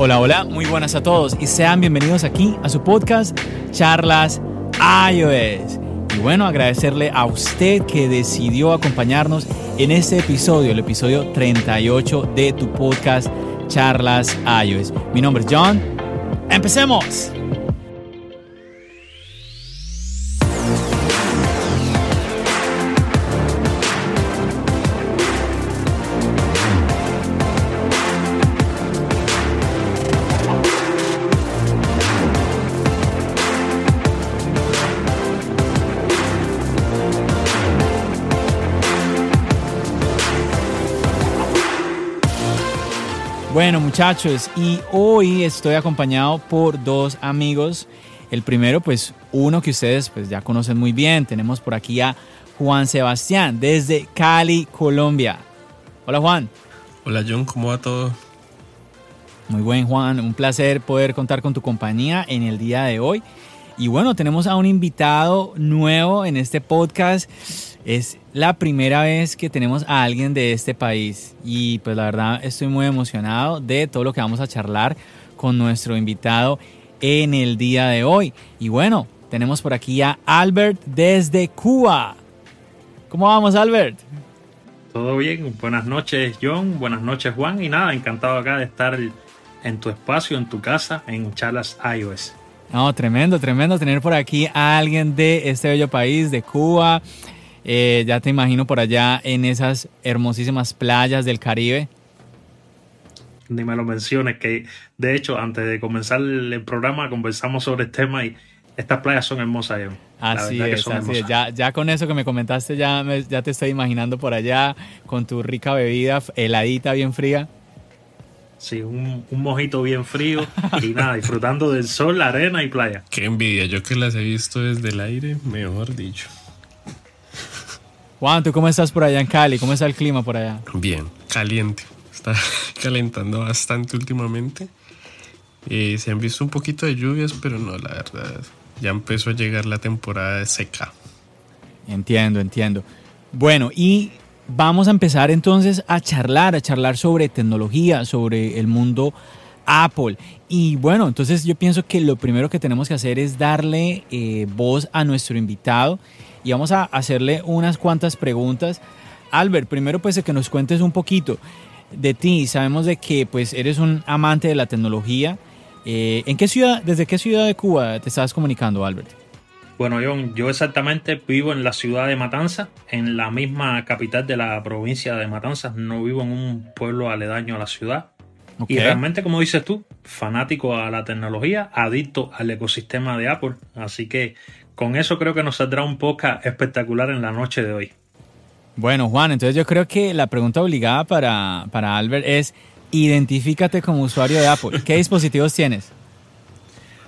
Hola, hola, muy buenas a todos y sean bienvenidos aquí a su podcast Charlas iOS. Y bueno, agradecerle a usted que decidió acompañarnos en este episodio, el episodio 38 de tu podcast Charlas iOS. Mi nombre es John. ¡Empecemos! Bueno muchachos, y hoy estoy acompañado por dos amigos. El primero, pues uno que ustedes pues ya conocen muy bien. Tenemos por aquí a Juan Sebastián desde Cali, Colombia. Hola Juan. Hola John, ¿cómo va todo? Muy buen Juan, un placer poder contar con tu compañía en el día de hoy. Y bueno, tenemos a un invitado nuevo en este podcast. Es la primera vez que tenemos a alguien de este país y pues la verdad estoy muy emocionado de todo lo que vamos a charlar con nuestro invitado en el día de hoy. Y bueno, tenemos por aquí a Albert desde Cuba. ¿Cómo vamos, Albert? Todo bien, buenas noches John, buenas noches Juan y nada, encantado acá de estar en tu espacio, en tu casa, en Charlas iOS. No, tremendo, tremendo tener por aquí a alguien de este bello país, de Cuba. Eh, ya te imagino por allá en esas hermosísimas playas del Caribe. Ni me lo menciones, que de hecho antes de comenzar el programa conversamos sobre el tema y estas playas son hermosas. Así es, así es. Ya, ya con eso que me comentaste, ya, ya te estoy imaginando por allá con tu rica bebida heladita, bien fría. Sí, un, un, mojito bien frío y nada, disfrutando del sol, la arena y playa. Qué envidia, yo que las he visto desde el aire, mejor dicho. Juan, ¿tú cómo estás por allá en Cali? ¿Cómo está el clima por allá? Bien, caliente. Está calentando bastante últimamente. Eh, se han visto un poquito de lluvias, pero no, la verdad, ya empezó a llegar la temporada de seca. Entiendo, entiendo. Bueno, y vamos a empezar entonces a charlar, a charlar sobre tecnología, sobre el mundo Apple. Y bueno, entonces yo pienso que lo primero que tenemos que hacer es darle eh, voz a nuestro invitado y vamos a hacerle unas cuantas preguntas. Albert, primero pues que nos cuentes un poquito de ti. Sabemos de que pues eres un amante de la tecnología. Eh, ¿En qué ciudad, desde qué ciudad de Cuba te estás comunicando, Albert? Bueno, yo exactamente vivo en la ciudad de Matanzas, en la misma capital de la provincia de Matanzas. No vivo en un pueblo aledaño a la ciudad. Y realmente, como dices tú, fanático a la tecnología, adicto al ecosistema de Apple. Así que con eso creo que nos saldrá un podcast espectacular en la noche de hoy. Bueno, Juan, entonces yo creo que la pregunta obligada para, para Albert es, identifícate como usuario de Apple. ¿Qué dispositivos tienes?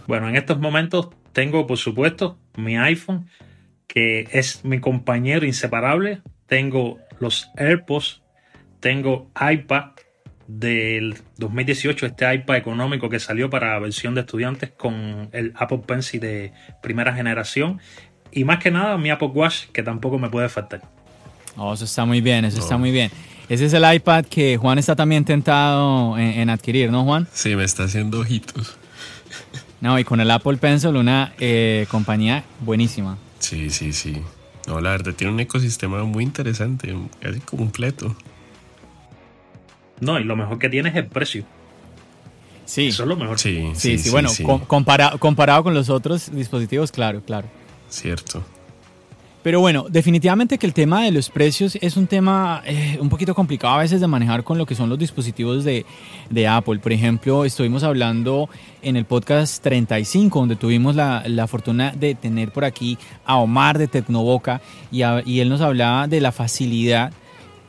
Bueno, en estos momentos tengo, por supuesto, mi iPhone, que es mi compañero inseparable. Tengo los AirPods, tengo iPad, del 2018, este iPad económico que salió para versión de estudiantes con el Apple Pencil de primera generación. Y más que nada mi Apple Watch, que tampoco me puede faltar. Oh, eso está muy bien, eso está muy bien. Ese es el iPad que Juan está también tentado en, adquirir, ¿no, Juan? Sí, me está haciendo ojitos. No, y con el Apple Pencil, una eh, compañía buenísima. Sí, sí, sí. No, la verdad, tiene un ecosistema muy interesante, casi completo. No, y lo mejor que tiene es el precio. Sí. Eso es lo mejor. Sí, sí, sí. bueno, comparado con los otros dispositivos, claro, claro. Cierto. Pero bueno, definitivamente que el tema de los precios es un tema eh, un poquito complicado a veces de manejar con lo que son los dispositivos de, Apple. Por ejemplo, estuvimos hablando en el podcast 35, donde tuvimos la, fortuna de tener por aquí a Omar de Tecnoboca y, y él nos hablaba de la facilidad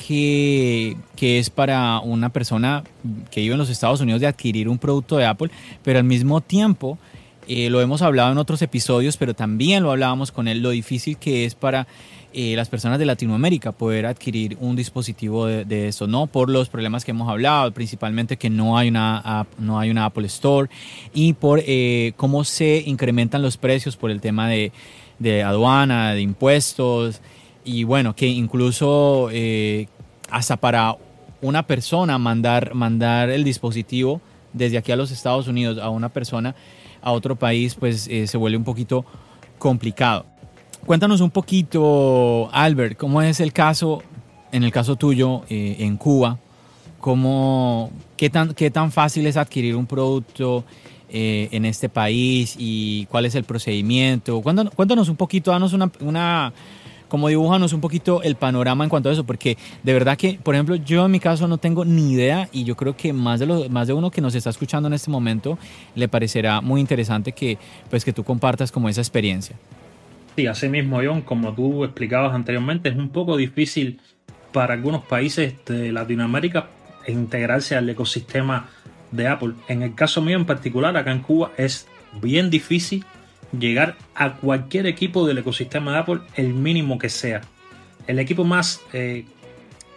que, es para una persona que vive en los Estados Unidos de adquirir un producto de Apple, pero al mismo tiempo, eh, lo hemos hablado en otros episodios, pero también lo hablábamos con él, lo difícil que es para eh, las personas de Latinoamérica poder adquirir un dispositivo de, eso, ¿no? Por los problemas que hemos hablado, principalmente que no hay una, no hay una Apple Store y por eh, cómo se incrementan los precios por el tema de, de aduana, de impuestos y bueno, que incluso eh, hasta para una persona mandar, mandar el dispositivo desde aquí a los Estados Unidos a una persona a otro país, pues eh, se vuelve un poquito complicado. Cuéntanos un poquito, Albert, cómo es el caso, en el caso tuyo, eh, en Cuba, cómo, qué, tan, qué tan fácil es adquirir un producto en este país y cuál es el procedimiento. Cuéntanos, un poquito, danos una, como dibújanos un poquito el panorama en cuanto a eso, porque de verdad que, por ejemplo, yo en mi caso no tengo ni idea y yo creo que más de, los, más de uno que nos está escuchando en este momento le parecerá muy interesante que, pues, que tú compartas como esa experiencia. Sí, así mismo, John, como tú explicabas anteriormente, es un poco difícil para algunos países de Latinoamérica integrarse al ecosistema de Apple. En el caso mío en particular, acá en Cuba, es bien difícil llegar a cualquier equipo del ecosistema de Apple, el mínimo que sea. El equipo más eh,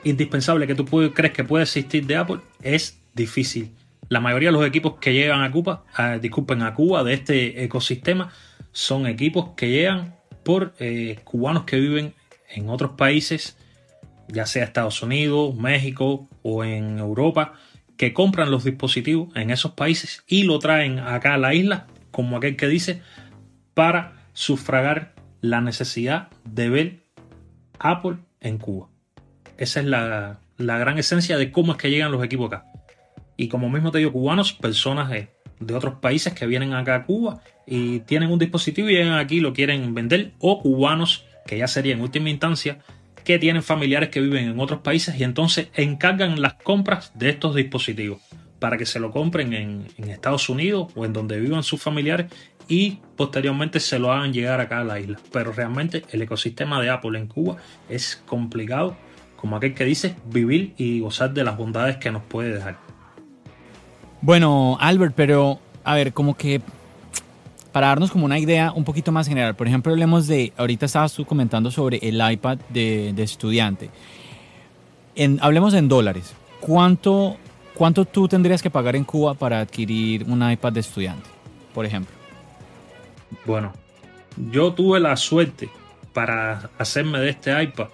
indispensable que tú crees que puede existir de Apple es difícil. La mayoría de los equipos que llegan a Cuba, disculpen, a Cuba de este ecosistema, son equipos que llegan por eh, cubanos que viven en otros países, ya sea Estados Unidos, México o en Europa, que compran los dispositivos en esos países y lo traen acá a la isla, como aquel que dice, para sufragar la necesidad de ver Apple en Cuba. Esa es la, gran esencia de cómo es que llegan los equipos acá. Y como mismo te digo, cubanos, personas de, de otros países que vienen acá a Cuba y tienen un dispositivo y llegan aquí y lo quieren vender, o cubanos, que ya sería en última instancia, que tienen familiares que viven en otros países y entonces encargan las compras de estos dispositivos para que se lo compren en, Estados Unidos o en donde vivan sus familiares y posteriormente se lo hagan llegar acá a la isla. Pero realmente el ecosistema de Apple en Cuba es complicado, como aquel que dice, vivir y gozar de las bondades que nos puede dejar. Bueno, Albert, pero a ver, como que para darnos como una idea un poquito más general, por ejemplo, hablemos de, ahorita estabas tú comentando sobre el iPad de, estudiante. Hablemos en dólares. ¿Cuánto, ¿Cuánto tú tendrías que pagar en Cuba para adquirir un iPad de estudiante, por ejemplo? Bueno, yo tuve la suerte para hacerme de este iPad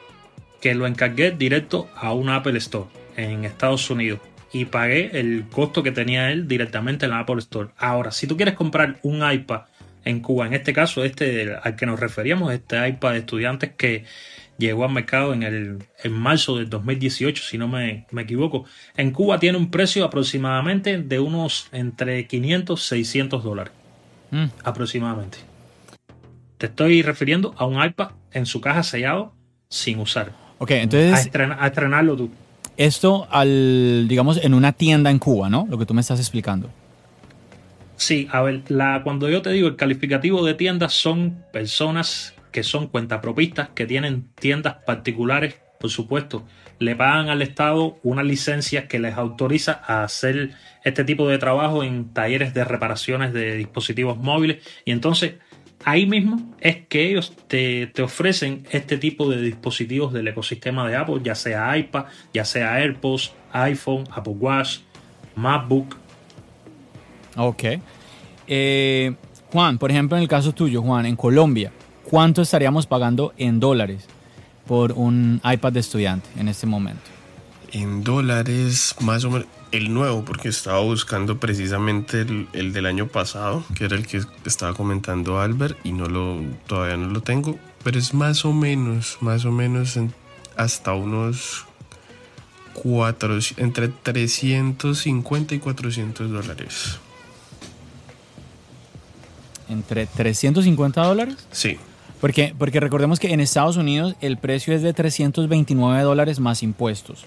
que lo encargué directo a un Apple Store en Estados Unidos y pagué el costo que tenía él directamente en la Apple Store. Ahora, si tú quieres comprar un iPad en Cuba, en este caso, este al que nos referíamos, este iPad de estudiantes que llegó al mercado en, el, en marzo del 2018, si no me, equivoco, en Cuba tiene un precio aproximadamente de unos entre 500 y 600 dólares. Mm. Aproximadamente. Te estoy refiriendo a un iPad en su caja sellado sin usar. Ok, entonces. a estrenarlo tú. Esto al, digamos, en una tienda en Cuba, ¿no? Lo que tú me estás explicando. Sí, a ver, la, cuando yo te digo el calificativo de tiendas son personas que son cuentapropistas, que tienen tiendas particulares, por supuesto, le pagan al Estado una licencia que les autoriza a hacer este tipo de trabajo en talleres de reparaciones de dispositivos móviles y entonces ahí mismo es que ellos te, ofrecen este tipo de dispositivos del ecosistema de Apple, ya sea iPad, ya sea AirPods, iPhone, Apple Watch, MacBook. Ok. Eh, Juan, por ejemplo, en el caso tuyo, Juan, en Colombia, ¿cuánto estaríamos pagando en dólares por un iPad de estudiante en este momento? En dólares, más o menos el nuevo, porque estaba buscando precisamente el, del año pasado, que era el que estaba comentando Albert, y no lo, todavía no lo tengo, pero es más o menos, más o menos hasta unos cuatro, entre 350 y 400 dólares. ¿Entre 350 dólares? Sí. Porque, porque recordemos que en Estados Unidos el precio es de 329 dólares más impuestos.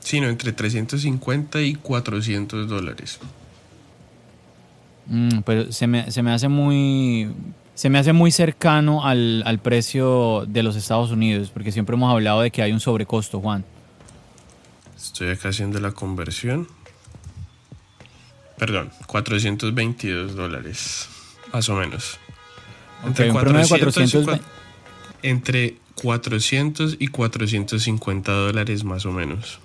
Sino entre 350 y 400 dólares. Mm, pero se me, hace muy se me hace muy cercano al, al, precio de los Estados Unidos, porque siempre hemos hablado de que hay un sobrecosto, Juan. Estoy acá haciendo la conversión. Perdón, 422 dólares, más o menos. Entre, 400, entre 400 y 450 dólares más o menos.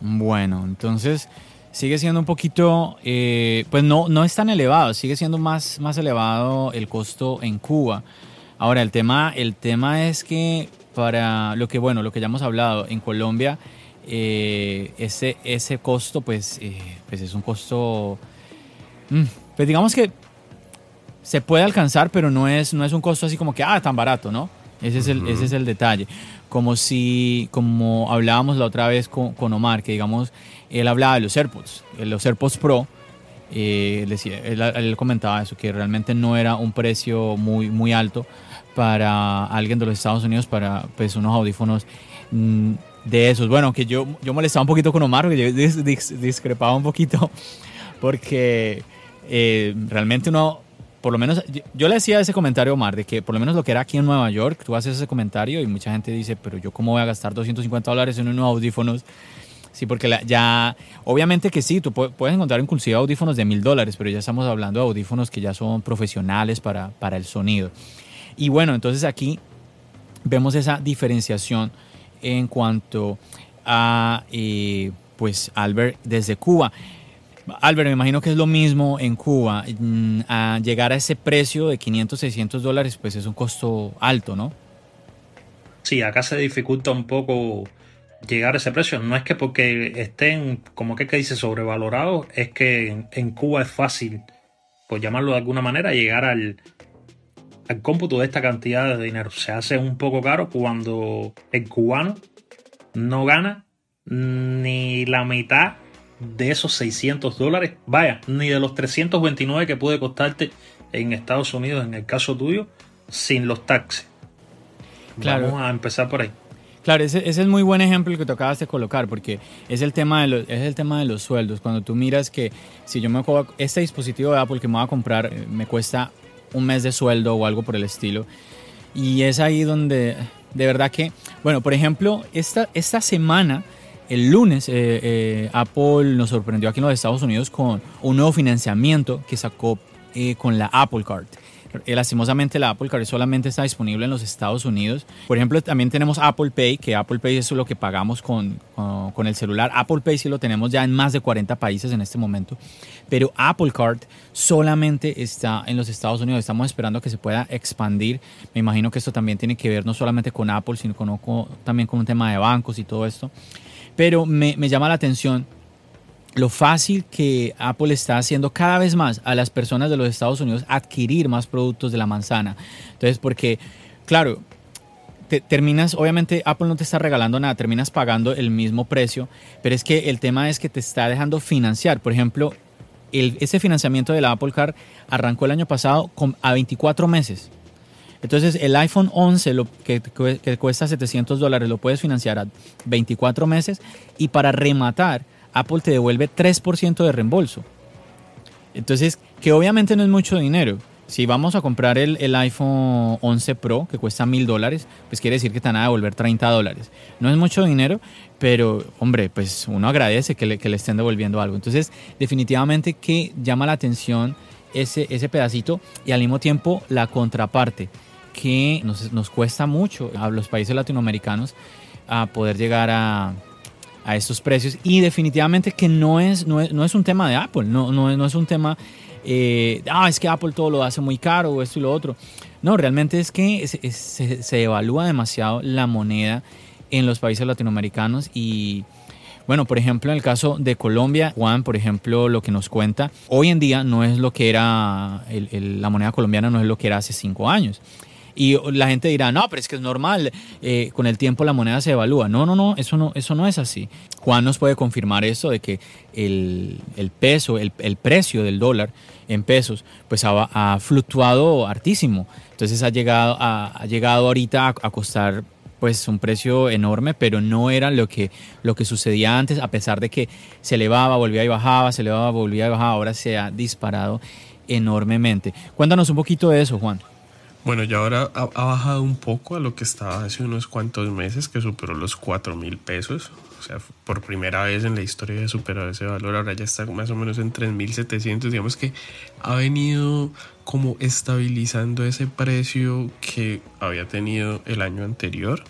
Bueno, entonces sigue siendo un poquito, eh, pues no, no es tan elevado, sigue siendo más, más elevado el costo en Cuba. Ahora, el tema, el tema es que para lo que, bueno, lo que ya hemos hablado, en Colombia eh, ese, ese costo pues, eh, pues es un costo, mm, pues digamos que se puede alcanzar, pero no es, no es un costo así como que, ah, tan barato, ¿no? Ese es, el, ese es el detalle. Como si, como hablábamos la otra vez con, con Omar, que digamos, él hablaba de los AirPods, los AirPods Pro, eh, decía, él, comentaba eso, que realmente no era un precio muy, muy alto para alguien de los Estados Unidos para pues, unos audífonos mm, de esos. Bueno, que yo, yo molestaba un poquito con Omar, porque yo discrepaba un poquito, porque eh, realmente uno, por lo menos, yo, le decía ese comentario Omar, de que por lo menos lo que era aquí en Nueva York, tú haces ese comentario y mucha gente dice, pero yo cómo voy a gastar 250 dólares en unos audífonos. Sí, porque ya, obviamente que sí, tú puedes encontrar inclusive audífonos de mil dólares, pero ya estamos hablando de audífonos que ya son profesionales para, para el sonido. Y bueno, entonces aquí vemos esa diferenciación en cuanto a eh, pues Albert desde Cuba. Albert, me imagino que es lo mismo en Cuba. Mm, llegar a ese precio de 500, 600 dólares, pues es un costo alto, ¿no? Sí, acá se dificulta un poco llegar a ese precio. No es que porque estén, como que, dice, sobrevalorados, es que en, Cuba es fácil, por llamarlo de alguna manera, llegar al cómputo de esta cantidad de dinero. Se hace un poco caro cuando el cubano no gana ni la mitad de esos 600 dólares. Vaya, ni de los 329 que puede costarte en Estados Unidos, en el caso tuyo, sin los taxes. Claro. Vamos a empezar por ahí. Claro, ese, es muy buen ejemplo el que tocabas de colocar, porque es el, tema de los, es el tema de los sueldos. Cuando tú miras que si yo me este dispositivo de Apple que me voy a comprar eh, me cuesta un mes de sueldo o algo por el estilo. Y es ahí donde, de verdad que, bueno, por ejemplo, esta, esta semana, el lunes, eh, eh, Apple nos sorprendió aquí en los Estados Unidos con un nuevo financiamiento que sacó eh, con la Apple Card. Eh, lastimosamente la Apple Card solamente está disponible en los Estados Unidos. Por ejemplo, también tenemos Apple Pay, que Apple Pay es lo que pagamos con, con, el celular. Apple Pay sí lo tenemos ya en más de 40 países en este momento. Pero Apple Card solamente está en los Estados Unidos. Estamos esperando que se pueda expandir. Me imagino que esto también tiene que ver no solamente con Apple, sino con, también con un tema de bancos y todo esto. Pero me, me llama la atención lo fácil que Apple está haciendo cada vez más a las personas de los Estados Unidos adquirir más productos de la manzana. Entonces, porque, claro, te, terminas, obviamente Apple no te está regalando nada, terminas pagando el mismo precio, pero es que el tema es que te está dejando financiar. Por ejemplo, el, ese financiamiento de la Apple Car arrancó el año pasado con, a 24 meses. Entonces el iPhone 11 lo, que, que cuesta 700 dólares lo puedes financiar a 24 meses y para rematar Apple te devuelve 3% de reembolso. Entonces, que obviamente no es mucho dinero. Si vamos a comprar el, iPhone 11 Pro, que cuesta mil dólares, pues quiere decir que te van a devolver 30 dólares. No es mucho dinero, pero hombre, pues uno agradece que le, estén devolviendo algo. Entonces, definitivamente que llama la atención ese, ese pedacito y al mismo tiempo la contraparte, que nos, nos cuesta mucho a los países latinoamericanos a poder llegar a, a estos precios y definitivamente que no es, no es, un tema de Apple, no, no, no es un tema, eh, ah, es que Apple todo lo hace muy caro o esto y lo otro. No, realmente es que se, se, evalúa demasiado la moneda en los países latinoamericanos y... Bueno, por ejemplo, en el caso de Colombia, Juan, por ejemplo, lo que nos cuenta, hoy en día no es lo que era, la moneda colombiana no es lo que era hace cinco años. Y la gente dirá, no, pero es que es normal, eh, con el tiempo la moneda se evalúa. No, no, no, eso no, eso no es así. Juan nos puede confirmar eso de que el, peso, el, precio del dólar en pesos, pues ha, fluctuado hartísimo. Entonces ha llegado, ha, llegado ahorita a, costar pues un precio enorme, pero no era lo que, lo que sucedía antes, a pesar de que se elevaba, volvía y bajaba, se elevaba, volvía y bajaba, ahora se ha disparado enormemente. Cuéntanos un poquito de eso, Juan. Bueno, ya ahora ha, bajado un poco a lo que estaba hace unos cuantos meses, que superó los 4 mil pesos. O sea, por primera vez en la historia de superar ese valor, ahora ya está más o menos en 3.700. Digamos que ha venido como estabilizando ese precio que había tenido el año anterior.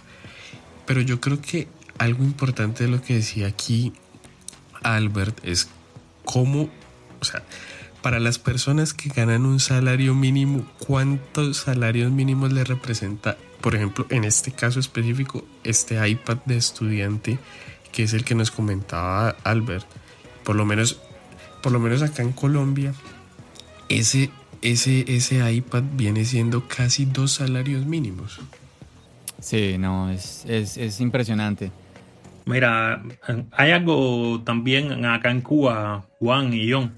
Pero yo creo que algo importante de lo que decía aquí Albert es cómo, o sea, para las personas que ganan un salario mínimo, ¿cuántos salarios mínimos le representa, por ejemplo, en este caso específico, este iPad de estudiante que es el que nos comentaba Albert. Por lo menos, por lo menos acá en Colombia, ese, ese, ese iPad viene siendo casi dos salarios mínimos. Sí, no, es, es, es impresionante. Mira, hay algo también acá en Cuba, Juan y John,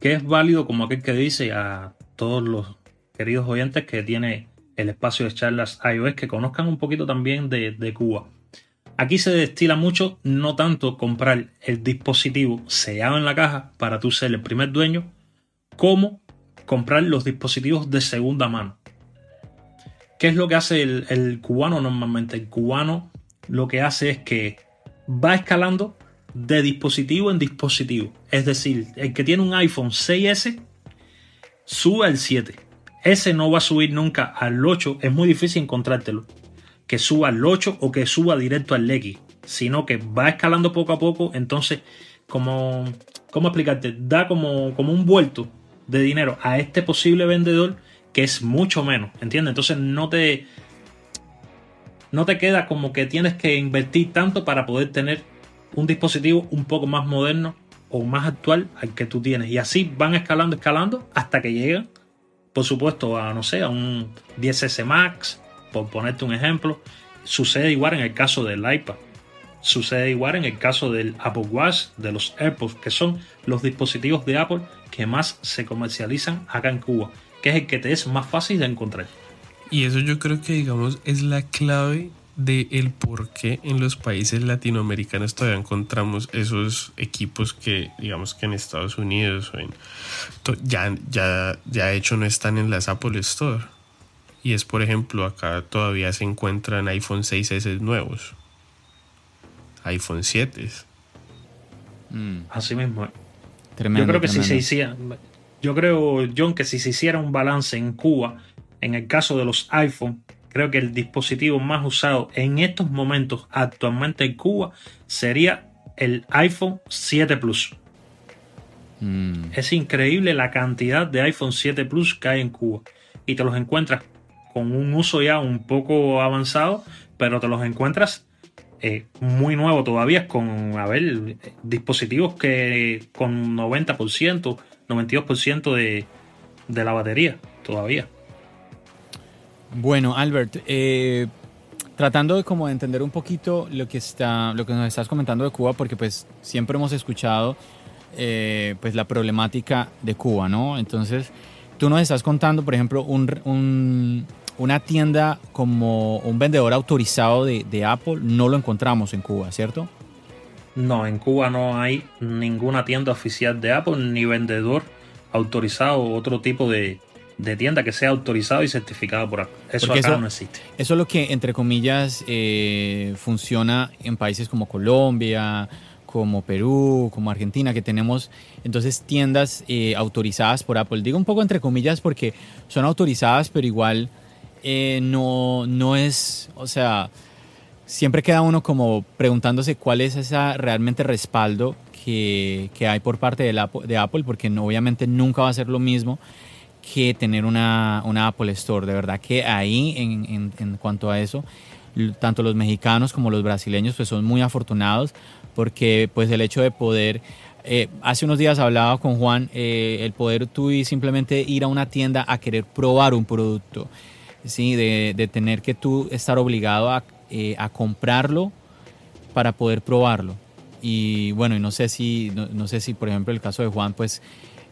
que es válido como aquel que dice a todos los queridos oyentes que tiene el espacio de charlas iOS que conozcan un poquito también de, Cuba. Aquí se destila mucho no tanto comprar el dispositivo sellado en la caja para tú ser el primer dueño, como comprar los dispositivos de segunda mano. ¿Qué es lo que hace el cubano normalmente? El cubano lo que hace es que va escalando de dispositivo en dispositivo. Es decir, el que tiene un iPhone 6S sube al 7. Ese no va a subir nunca al 8. Es muy difícil encontrártelo. Que suba al 8 o que suba directo al X. Sino que va escalando poco a poco. Entonces, como, ¿cómo explicarte? Da como, como un vuelto de dinero a este posible vendedor que es mucho menos. ¿Entiendes? Entonces no te no te queda como que tienes que invertir tanto para poder tener un dispositivo un poco más moderno o más actual al que tú tienes. Y así van escalando, escalando hasta que llegan, por supuesto, a no sé, a un 10S Max, por ponerte un ejemplo. Sucede igual en el caso del iPad. Sucede igual en el caso del Apple Watch, de los AirPods, que son los dispositivos de Apple que más se comercializan acá en Cuba, que es el que te es más fácil de encontrar. Y eso yo creo que, digamos, es la clave de el por qué en los países latinoamericanos todavía encontramos esos equipos que, digamos que en Estados Unidos o en, ya, ya, ya hecho no están en las Apple Store. Y es, por ejemplo, acá todavía se encuentran iPhone 6S nuevos, iPhone 7. Mm. Así mismo. yo creo que si se hiciera, yo creo, John, que si se hiciera un balance en Cuba, en el caso de los iPhone, creo que el dispositivo más usado en estos momentos actualmente en Cuba sería el iPhone 7 Plus. Mm. Es increíble la cantidad de iPhone 7 Plus que hay en Cuba. Y te los encuentras con un uso ya un poco avanzado, pero te los encuentras eh, muy nuevo todavía, con, a ver, dispositivos que con 90%, 92% de, de la batería todavía. Bueno, Albert, eh, tratando de como entender un poquito lo que está, lo que nos estás comentando de Cuba, porque pues siempre hemos escuchado eh, pues la problemática de Cuba, ¿no? Entonces, tú nos estás contando, por ejemplo, una tienda como un vendedor autorizado de, de Apple, no lo encontramos en Cuba, ¿cierto? No, en Cuba no hay ninguna tienda oficial de Apple ni vendedor autorizado otro tipo de, de tienda que sea autorizado y certificado por Apple. Eso acá no existe. Eso es lo que, entre comillas, eh, funciona en países como Colombia, como Perú, como Argentina, que tenemos entonces tiendas eh, autorizadas por Apple. Digo un poco entre comillas porque son autorizadas, pero igual eh, no, no es, o sea, siempre queda uno como preguntándose cuál es ese realmente respaldo que, que hay por parte de, la, de Apple, porque obviamente nunca va a ser lo mismo que tener una, Apple Store. De verdad que ahí, en, en, cuanto a eso, tanto los mexicanos como los brasileños pues son muy afortunados porque pues el hecho de poder... Eh, hace unos días hablaba con Juan, eh, el poder tú y simplemente ir a una tienda a querer probar un producto, ¿sí? de, de tener que tú estar obligado a, eh, a comprarlo para poder probarlo. Y bueno, y no sé si, no, no, sé si por ejemplo el caso de Juan, pues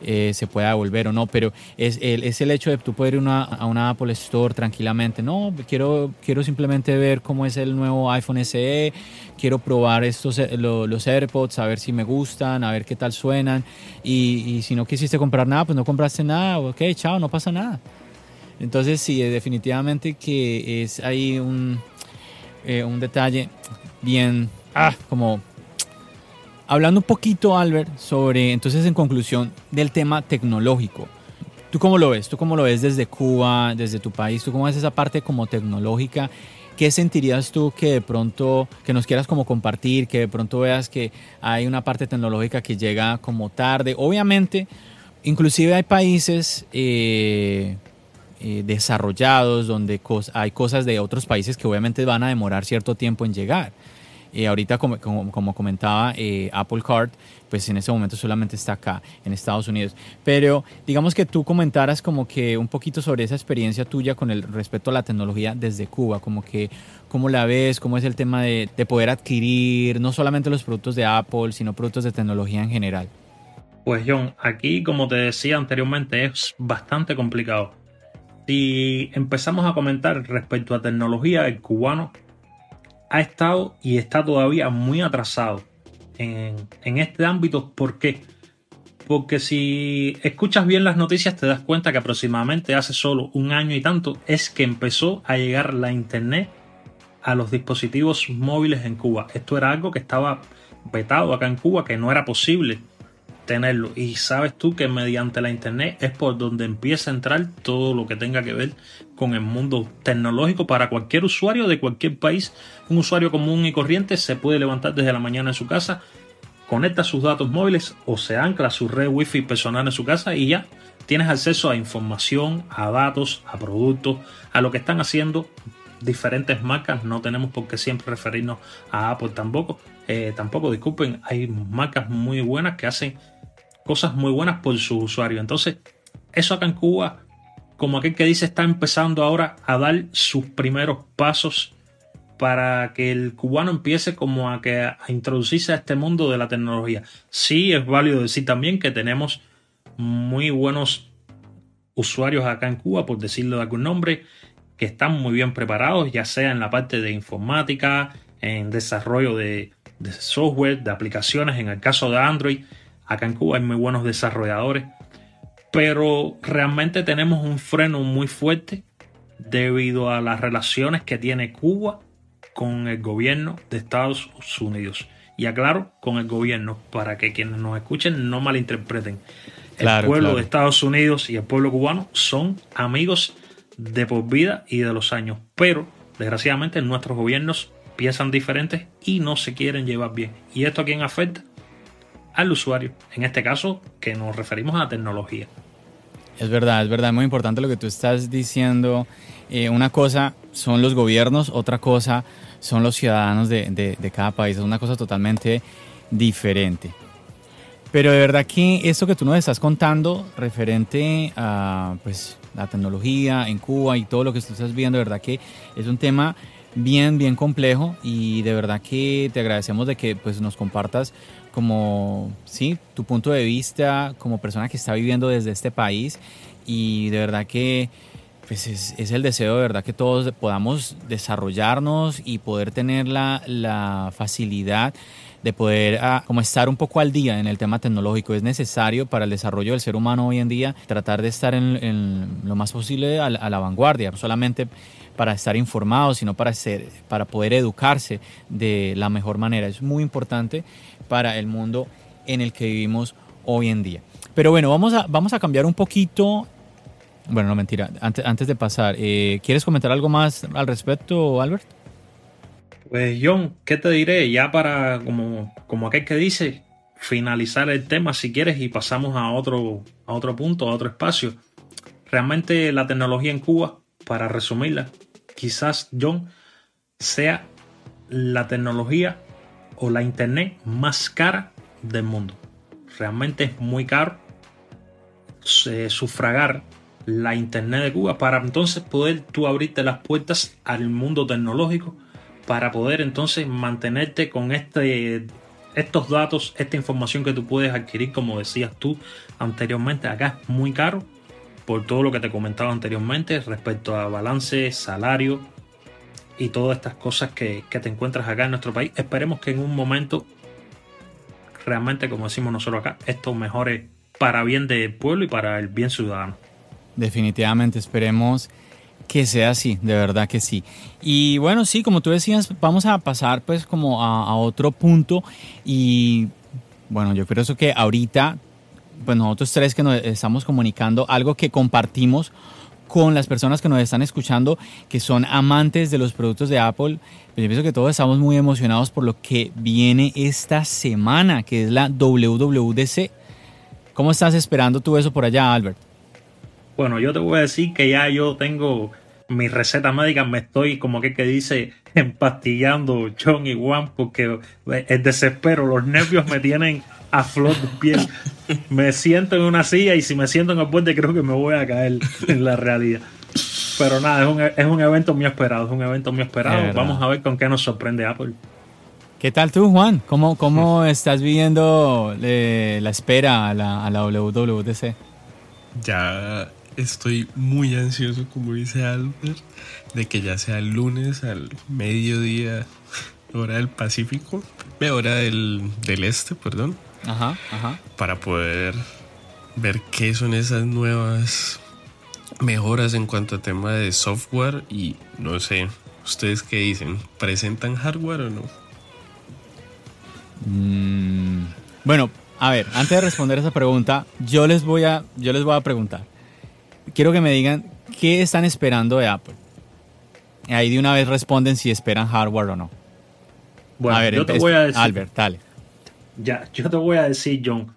eh, se pueda devolver o no, pero es el, es el hecho de tú poder ir a una Apple Store tranquilamente. No, quiero, quiero simplemente ver cómo es el nuevo iPhone SE, quiero probar estos, eh, los AirPods, a ver si me gustan, a ver qué tal suenan. Y, si no quisiste comprar nada, pues no compraste nada, ok, chao, no pasa nada. Entonces sí, definitivamente que es ahí un, eh, un detalle bien, ah, como Hablando un poquito, Albert, sobre, entonces en conclusión, del tema tecnológico. ¿Tú cómo lo ves? ¿Tú cómo lo ves desde Cuba, desde tu país? ¿Tú cómo ves esa parte como tecnológica? ¿Qué sentirías tú que de pronto, que nos quieras como compartir, que de pronto veas que hay una parte tecnológica que llega como tarde? Obviamente, inclusive hay países eh, eh, desarrollados donde hay cosas de otros países que obviamente van a demorar cierto tiempo en llegar. Eh, ahorita, como, comentaba, eh, Apple Card, pues en ese momento solamente está acá, en Estados Unidos. Pero digamos que tú comentaras como que un poquito sobre esa experiencia tuya con el respecto a la tecnología desde Cuba, como que cómo la ves, cómo es el tema de, de poder adquirir no solamente los productos de Apple, sino productos de tecnología en general. Pues John, aquí como te decía anteriormente es bastante complicado. Si empezamos a comentar respecto a tecnología, el cubano ha estado y está todavía muy atrasado en, este ámbito. ¿Por qué? Porque si escuchas bien las noticias te das cuenta que aproximadamente hace solo un año y tanto es que empezó a llegar la internet a los dispositivos móviles en Cuba. Esto era algo que estaba vetado acá en Cuba, que no era posible tenerlo. Y sabes tú que mediante la internet es por donde empieza a entrar todo lo que tenga que ver con el mundo tecnológico para cualquier usuario de cualquier país. Un usuario común y corriente se puede levantar desde la mañana en su casa, conecta sus datos móviles o se ancla su red wifi personal en su casa y ya tienes acceso a información, a datos, a productos, a lo que están haciendo diferentes marcas. No tenemos por qué siempre referirnos a Apple tampoco. Eh, tampoco, disculpen, hay marcas muy buenas que hacen cosas muy buenas por su usuario. Entonces, eso acá en Cuba, como aquel que dice, está empezando ahora a dar sus primeros pasos para que el cubano empiece como a, que, a introducirse a este mundo de la tecnología. Sí, es válido decir también que tenemos muy buenos usuarios acá en Cuba, por decirlo de algún nombre, que están muy bien preparados, ya sea en la parte de informática, en desarrollo de, de software, de aplicaciones, en el caso de Android. Acá en Cuba hay muy buenos desarrolladores, pero realmente tenemos un freno muy fuerte debido a las relaciones que tiene Cuba con el gobierno de Estados Unidos. Y aclaro, con el gobierno, para que quienes nos escuchen no malinterpreten. el pueblo de Estados Unidos y el pueblo cubano son amigos de por vida y de los años, pero desgraciadamente nuestros gobiernos piensan diferentes y no se quieren llevar bien. ¿Y esto a quién afecta? al usuario, en este caso que nos referimos a la tecnología. Es verdad, es verdad, muy importante lo que tú estás diciendo. Eh, una cosa son los gobiernos, otra cosa son los ciudadanos de, de, cada país, es una cosa totalmente diferente. Pero de verdad que esto que tú nos estás contando referente a pues, la tecnología en Cuba y todo lo que tú estás viendo, de verdad que es un tema bien, bien complejo y de verdad que te agradecemos de que pues, nos compartas como, sí, tu punto de vista como persona que está viviendo desde este país y de verdad que pues es, el deseo de verdad que todos podamos desarrollarnos y poder tener la, la facilidad de poder ah, como estar un poco al día en el tema tecnológico. Es necesario para el desarrollo del ser humano hoy en día tratar de estar en, lo más posible a, a la vanguardia, no solamente para estar informado, sino para, ser, para poder educarse de la mejor manera. Es muy importante para el mundo en el que vivimos hoy en día. Pero bueno, vamos a, vamos a cambiar un poquito. Bueno, no mentira, antes, antes de pasar, eh, ¿quieres comentar algo más al respecto, Albert? Pues John, ¿qué te diré? Ya para, como, como aquel que dice, finalizar el tema si quieres y pasamos a otro, a otro punto, a otro espacio. Realmente la tecnología en Cuba, para resumirla, quizás John sea la tecnología o la internet más cara del mundo. Realmente es muy caro sufragar la internet de Cuba para entonces poder tú abrirte las puertas al mundo tecnológico para poder entonces mantenerte con este estos datos, esta información que tú puedes adquirir, como decías tú anteriormente, acá es muy caro por todo lo que te comentaba anteriormente respecto a balance, salario, y todas estas cosas que, te encuentras acá en nuestro país. Esperemos que en un momento, realmente, como decimos nosotros acá, esto mejore para bien del pueblo y para el bien ciudadano. Definitivamente, esperemos que sea así, de verdad que sí. Y bueno, sí, como tú decías, vamos a pasar pues como a, otro punto y bueno, yo creo que ahorita, pues nosotros tres que nos estamos comunicando, algo que compartimos con las personas que nos están escuchando, que son amantes de los productos de Apple. Pues yo pienso que todos estamos muy emocionados por lo que viene esta semana, que es la WWDC. ¿Cómo estás esperando tú eso por allá, Albert? Bueno, yo te voy a decir que ya yo tengo mi receta médica me estoy, como que, que dice, empastillando John y Juan porque el desespero, los nervios me tienen a flor de piel. Me siento en una silla y si me siento en el puente creo que me voy a caer en la realidad. Pero nada, es un, es un evento muy esperado, es un evento muy esperado. Vamos a ver con qué nos sorprende Apple. ¿Qué tal tú, Juan? ¿Cómo, cómo estás viviendo eh, la espera a la, a la WWDC? Ya estoy muy ansioso, como dice Albert, de que ya sea el lunes al mediodía, hora del Pacífico, eh, hora del, del este, perdón. Ajá, ajá. Para poder ver qué son esas nuevas mejoras en cuanto a tema de software y no sé, ¿ustedes qué dicen? ¿Presentan hardware o no? Mm, bueno, a ver, antes de responder esa pregunta, yo les voy a, yo les voy a preguntar. Quiero que me digan qué están esperando de Apple. Ahí de una vez responden si esperan hardware o no. Bueno, a ver, yo te voy a decir. Albert, dale. Ya, yo te voy a decir, John.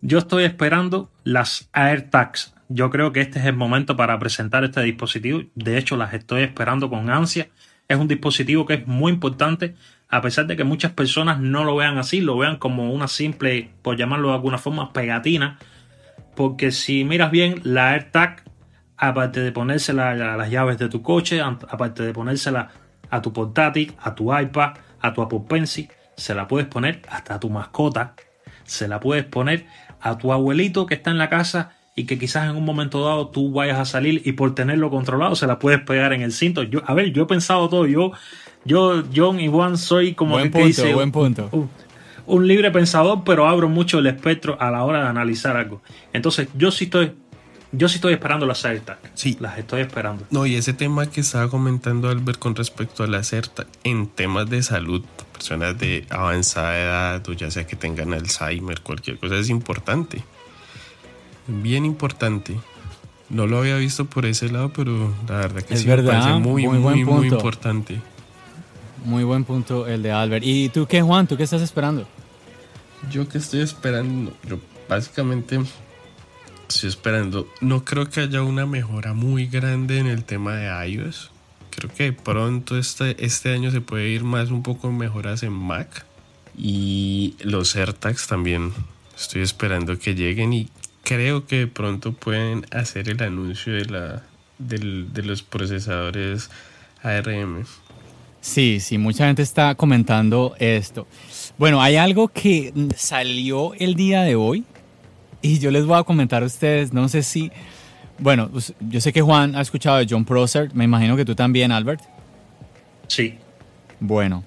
Yo estoy esperando las AirTags. Yo creo que este es el momento para presentar este dispositivo. De hecho, las estoy esperando con ansia. Es un dispositivo que es muy importante a pesar de que muchas personas no lo vean así, lo vean como una simple, por llamarlo de alguna forma, pegatina. Porque si miras bien, la AirTag, aparte de ponérsela a las llaves de tu coche, aparte de ponérsela a tu portátil, a tu iPad, a tu Apple Pencil, se la puedes poner hasta a tu mascota, se la puedes poner a tu abuelito que está en la casa y que quizás en un momento dado tú vayas a salir y por tenerlo controlado se la puedes pegar en el cinto. Yo, a ver, yo he pensado todo, yo yo, John y Juan, soy como buen punto, dice, buen punto. Un, libre pensador, pero abro mucho el espectro a la hora de analizar algo. Entonces, yo sí estoy, yo sí estoy esperando las AirTag. Sí. Las estoy esperando. No, y ese tema que estaba comentando Albert con respecto a las AirTag en temas de salud, personas de avanzada edad o ya sea que tengan Alzheimer, cualquier cosa, es importante. Bien importante. No lo había visto por ese lado, pero la verdad que es sí verdad, me parece muy, muy, muy, muy importante. Muy buen punto el de Albert. ¿Y tú qué, Juan? ¿Tú qué estás esperando? Yo que estoy esperando, yo básicamente estoy esperando, no creo que haya una mejora muy grande en el tema de iOS. Creo que pronto este, este año se puede ir más un poco mejoras en Mac. Y los AirTags también estoy esperando que lleguen y creo que pronto pueden hacer el anuncio de, la, de los procesadores ARM. Sí, sí, mucha gente está comentando esto. Bueno, hay algo que salió el día de hoy y yo les voy a comentar a ustedes, no sé si, bueno, pues, yo sé que Juan ha escuchado de John Prosser, me imagino que tú también, Albert. Sí. Bueno,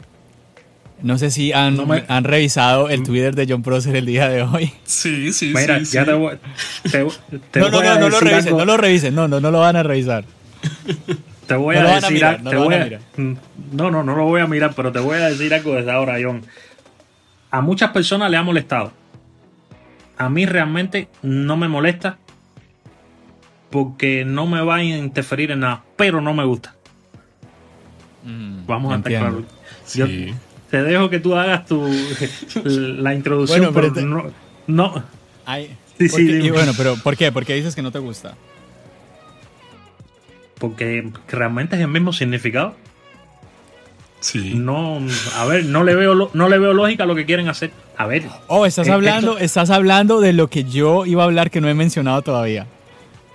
no sé si han, han revisado el Twitter de John Prosser el día de hoy. Sí, sí, Mira, sí. ya te voy, te, no, no, no, no lo revisen, no lo revisen, no, no, no lo van a revisar. Te voy a decir algo. no, no, no lo voy a mirar, pero te voy a decir algo desde ahora, John. A muchas personas le ha molestado. A mí realmente no me molesta porque no me va a interferir en nada, pero no me gusta. Mm, Vamos a estar claros. te dejo que tú hagas tu la introducción, bueno, pero, no. no. sí, sí, y bueno, pero ¿por qué? ¿Por qué dices que no te gusta? porque realmente es el mismo significado. Sí. No, a ver, no le veo no le veo lógica a lo que quieren hacer. A ver. Oh, estás hablando, estás hablando de lo que yo iba a hablar que no he mencionado todavía.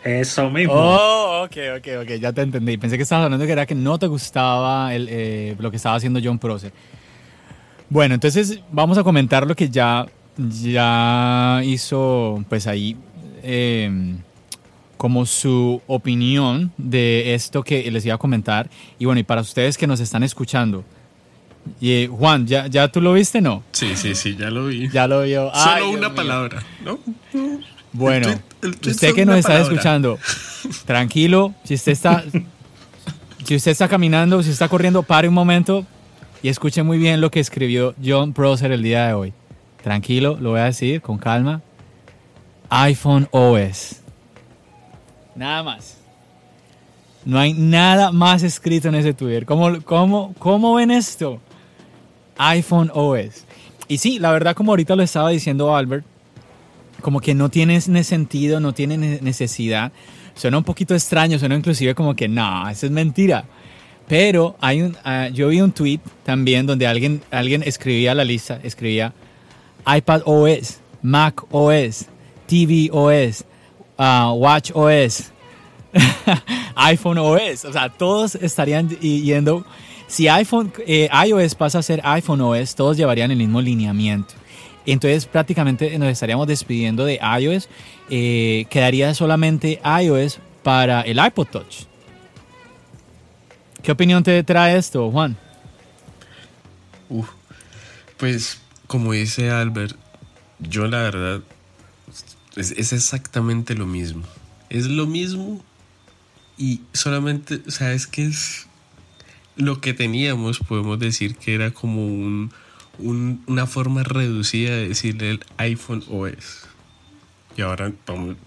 Eso mismo. Oh, ok, ok, ok, ya te entendí. Pensé que estabas hablando que era que no te gustaba el, eh, lo que estaba haciendo John Prosser. Bueno, entonces vamos a comentar lo que ya, ya hizo, pues ahí, eh, como su opinión de esto que les iba a comentar. Y bueno, y para ustedes que nos están escuchando. Y, Juan, ¿ya, ¿ya tú lo viste, no? Sí, sí, sí, ya lo vi. Ya lo vio. Solo una palabra, ¿no? Bueno, usted que nos está escuchando, tranquilo, si usted está, si usted está caminando, si está corriendo, pare un momento y escuche muy bien lo que escribió John Prosser el día de hoy. Tranquilo, lo voy a decir con calma. iPhone OS. Nada más. No hay nada más escrito en ese Twitter. ¿Cómo, cómo, cómo ven esto? iPhone OS. Y sí, la verdad, como ahorita lo estaba diciendo Albert, como que no tiene sentido, no tiene necesidad. Suena un poquito extraño, suena inclusive como que no, eso es mentira. Pero hay un, ah, yo vi un tweet también donde alguien, alguien escribía la lista, escribía iPad OS, Mac OS, TV OS, ah, Watch OS, iPhone OS. O sea, todos estarían yendo. Si iPhone, eh, iOS pasa a ser iPhone OS, todos llevarían el mismo lineamiento. Entonces prácticamente nos estaríamos despidiendo de iOS. Eh, quedaría solamente iOS para el iPod Touch. ¿Qué opinión te trae esto, Juan? pues como dice Albert, yo la verdad es, es, exactamente lo mismo. Es lo mismo y solamente, ¿sabes qué es? Lo que teníamos, podemos decir que era como un, una forma reducida de decirle el iPhone OS. Y ahora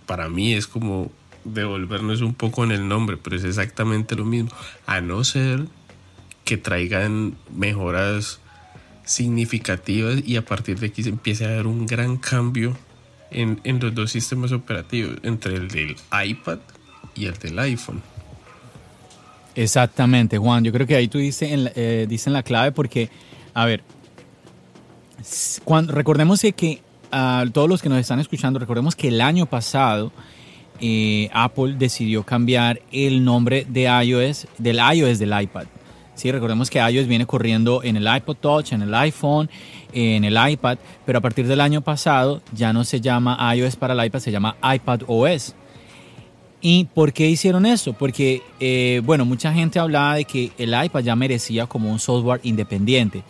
para mí es como devolvernos un poco en el nombre, pero es exactamente lo mismo. A no ser que traigan mejoras significativas y a partir de aquí se empiece a dar un gran cambio en, los dos sistemas operativos, entre el del iPad y el del iPhone. Exactamente, Juan. Yo creo que ahí tú dices en, eh, la clave porque, a ver, recordemos que a todos los que nos están escuchando, recordemos que el año pasado eh, Apple decidió cambiar el nombre de iOS, del iOS del iPad. Sí, recordemos que iOS viene corriendo en el iPod Touch, en el iPhone, en el iPad, pero a partir del año pasado ya no se llama iOS para el iPad, se llama iPad OS. ¿Y por qué hicieron eso? Porque, eh, bueno, mucha gente hablaba de que el iPad ya merecía como un software independiente.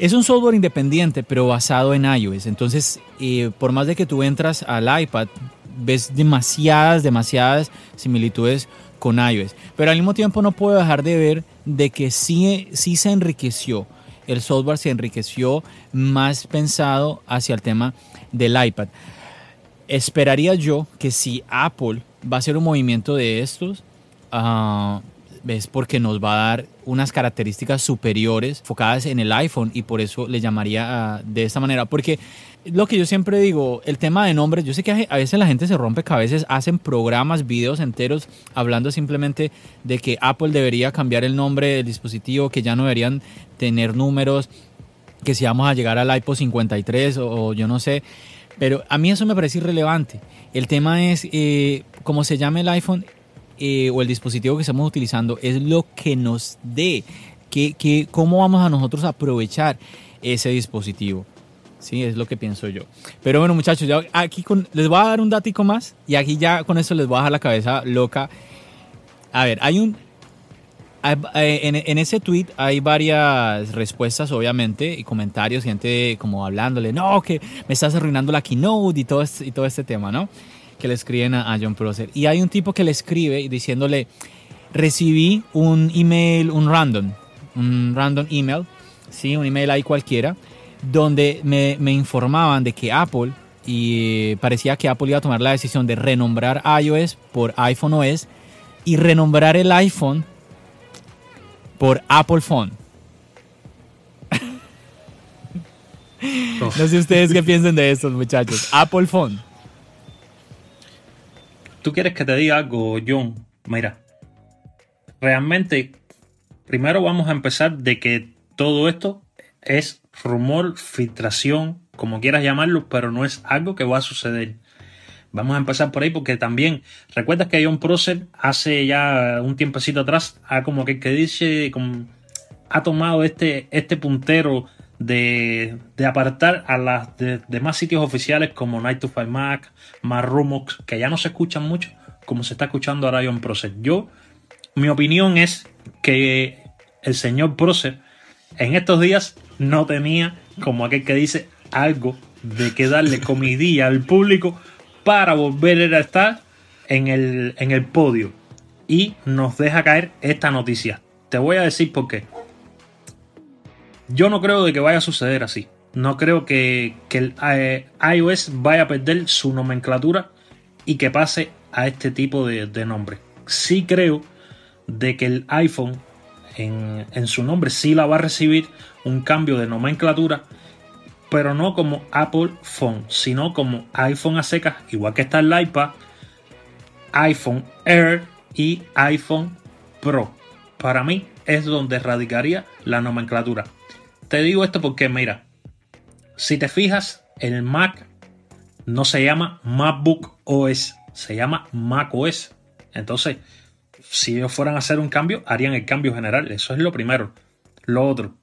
Es un software independiente, pero basado en iOS. Entonces, eh, por más de que tú entras al iPad, ves demasiadas, demasiadas similitudes con iOS. Pero al mismo tiempo no puedo dejar de ver de que sí, sí se enriqueció. El software se enriqueció más pensado hacia el tema del iPad. Esperaría yo que si Apple va a hacer un movimiento de estos, uh, es porque nos va a dar unas características superiores enfocadas en el iPhone y por eso le llamaría ah, de esta manera. Porque lo que yo siempre digo, el tema de nombres, yo sé que a veces la gente se rompe cabezas, hacen programas, videos enteros hablando simplemente de que Apple debería cambiar el nombre del dispositivo, que ya no deberían tener números, que si vamos a llegar al iPod 53 o, yo no sé. Pero a mí eso me parece irrelevante. El tema es, eh, como se llame el iPhone eh, o el dispositivo que estamos utilizando, es lo que nos dé, que, que, cómo vamos a nosotros aprovechar ese dispositivo. Sí, es lo que pienso yo. Pero bueno, muchachos, ya aquí les voy a dar un datico más y aquí ya con eso les voy a dejar la cabeza loca. A ver, hay un... Eh, en, ese tweet hay varias respuestas, obviamente, y comentarios, gente como hablándole, no, que me estás arruinando la keynote y todo este, y todo este tema, ¿no? Que le escriben a, a John Prosser. Y hay un tipo que le escribe diciéndole, recibí un email, un random, un random email, sí, un email ahí cualquiera, donde me, informaban de que Apple, y parecía que Apple iba a tomar la decisión de renombrar iOS por iPhone OS y renombrar el iPhone por Apple Phone. no sé ustedes qué piensan de estos muchachos. Apple Phone. ¿Tú quieres que te diga algo, John? Mira, realmente, primero vamos a empezar de que todo esto es rumor, filtración, como quieras llamarlo, pero no es algo que va a suceder. Vamos a empezar por ahí porque también, recuerdas que John Prosser hace ya un tiempecito atrás, ha como que, que dice, ha tomado este, este puntero de, apartar a las demás sitios oficiales como Night to Five Mac, más Rumox, que ya no se escuchan mucho como se está escuchando ahora John Prosser. Yo, mi opinión es que el señor Prosser en estos días no tenía, como aquel que dice, algo de que darle comidilla al público para volver a estar en el, en el podio. Y nos deja caer esta noticia. Te voy a decir por qué. Yo no creo de que vaya a suceder así. No creo que, el eh, iOS vaya a perder su nomenclatura y que pase a este tipo de, de nombre. Sí creo de que el iPhone en, en su nombre sí la va a recibir un cambio de nomenclatura, pero no como Apple Phone, sino como iPhone a secas, igual que está el iPad, iPhone Air y iPhone Pro. Para mí es donde radicaría la nomenclatura. Te digo esto porque, mira, si te fijas, el Mac no se llama MacBook OS, se llama Mac OS. Entonces, si ellos fueran a hacer un cambio, harían el cambio general. Eso es lo primero. Lo otro,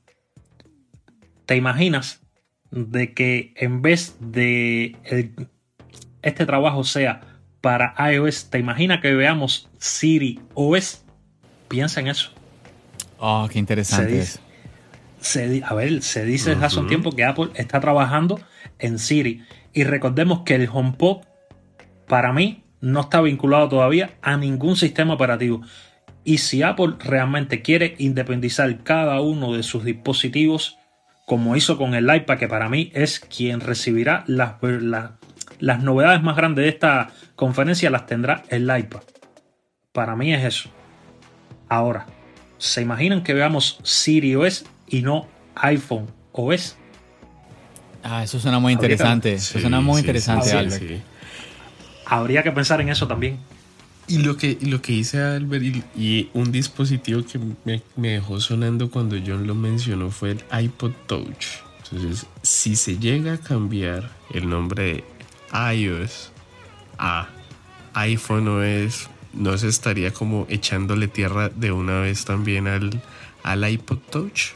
¿te imaginas de que en vez de este trabajo sea para iOS, ¿te imaginas que veamos Siri OS? Piensa en eso. Oh, qué interesante. A ver, se dice hace un tiempo que Apple está trabajando en Siri. Y recordemos que el HomePod, para mí, no está vinculado todavía a ningún sistema operativo. Y si Apple realmente quiere independizar cada uno de sus dispositivos, como hizo con el iPad, que para mí es quien recibirá las, las novedades más grandes de esta conferencia, las tendrá el iPad. Para mí es eso. Ahora, ¿se imaginan que veamos Siri OS y no iPhone OS? Ah, eso suena muy interesante. eso suena muy interesante, Albert. Habría que pensar en eso también. Y lo que, lo que dice Albert y, un dispositivo que me, me, dejó sonando cuando John lo mencionó fue el iPod Touch. Entonces, si se llega a cambiar el nombre de iOS a iPhone OS, ¿no se estaría como echándole tierra de una vez también al, al iPod Touch?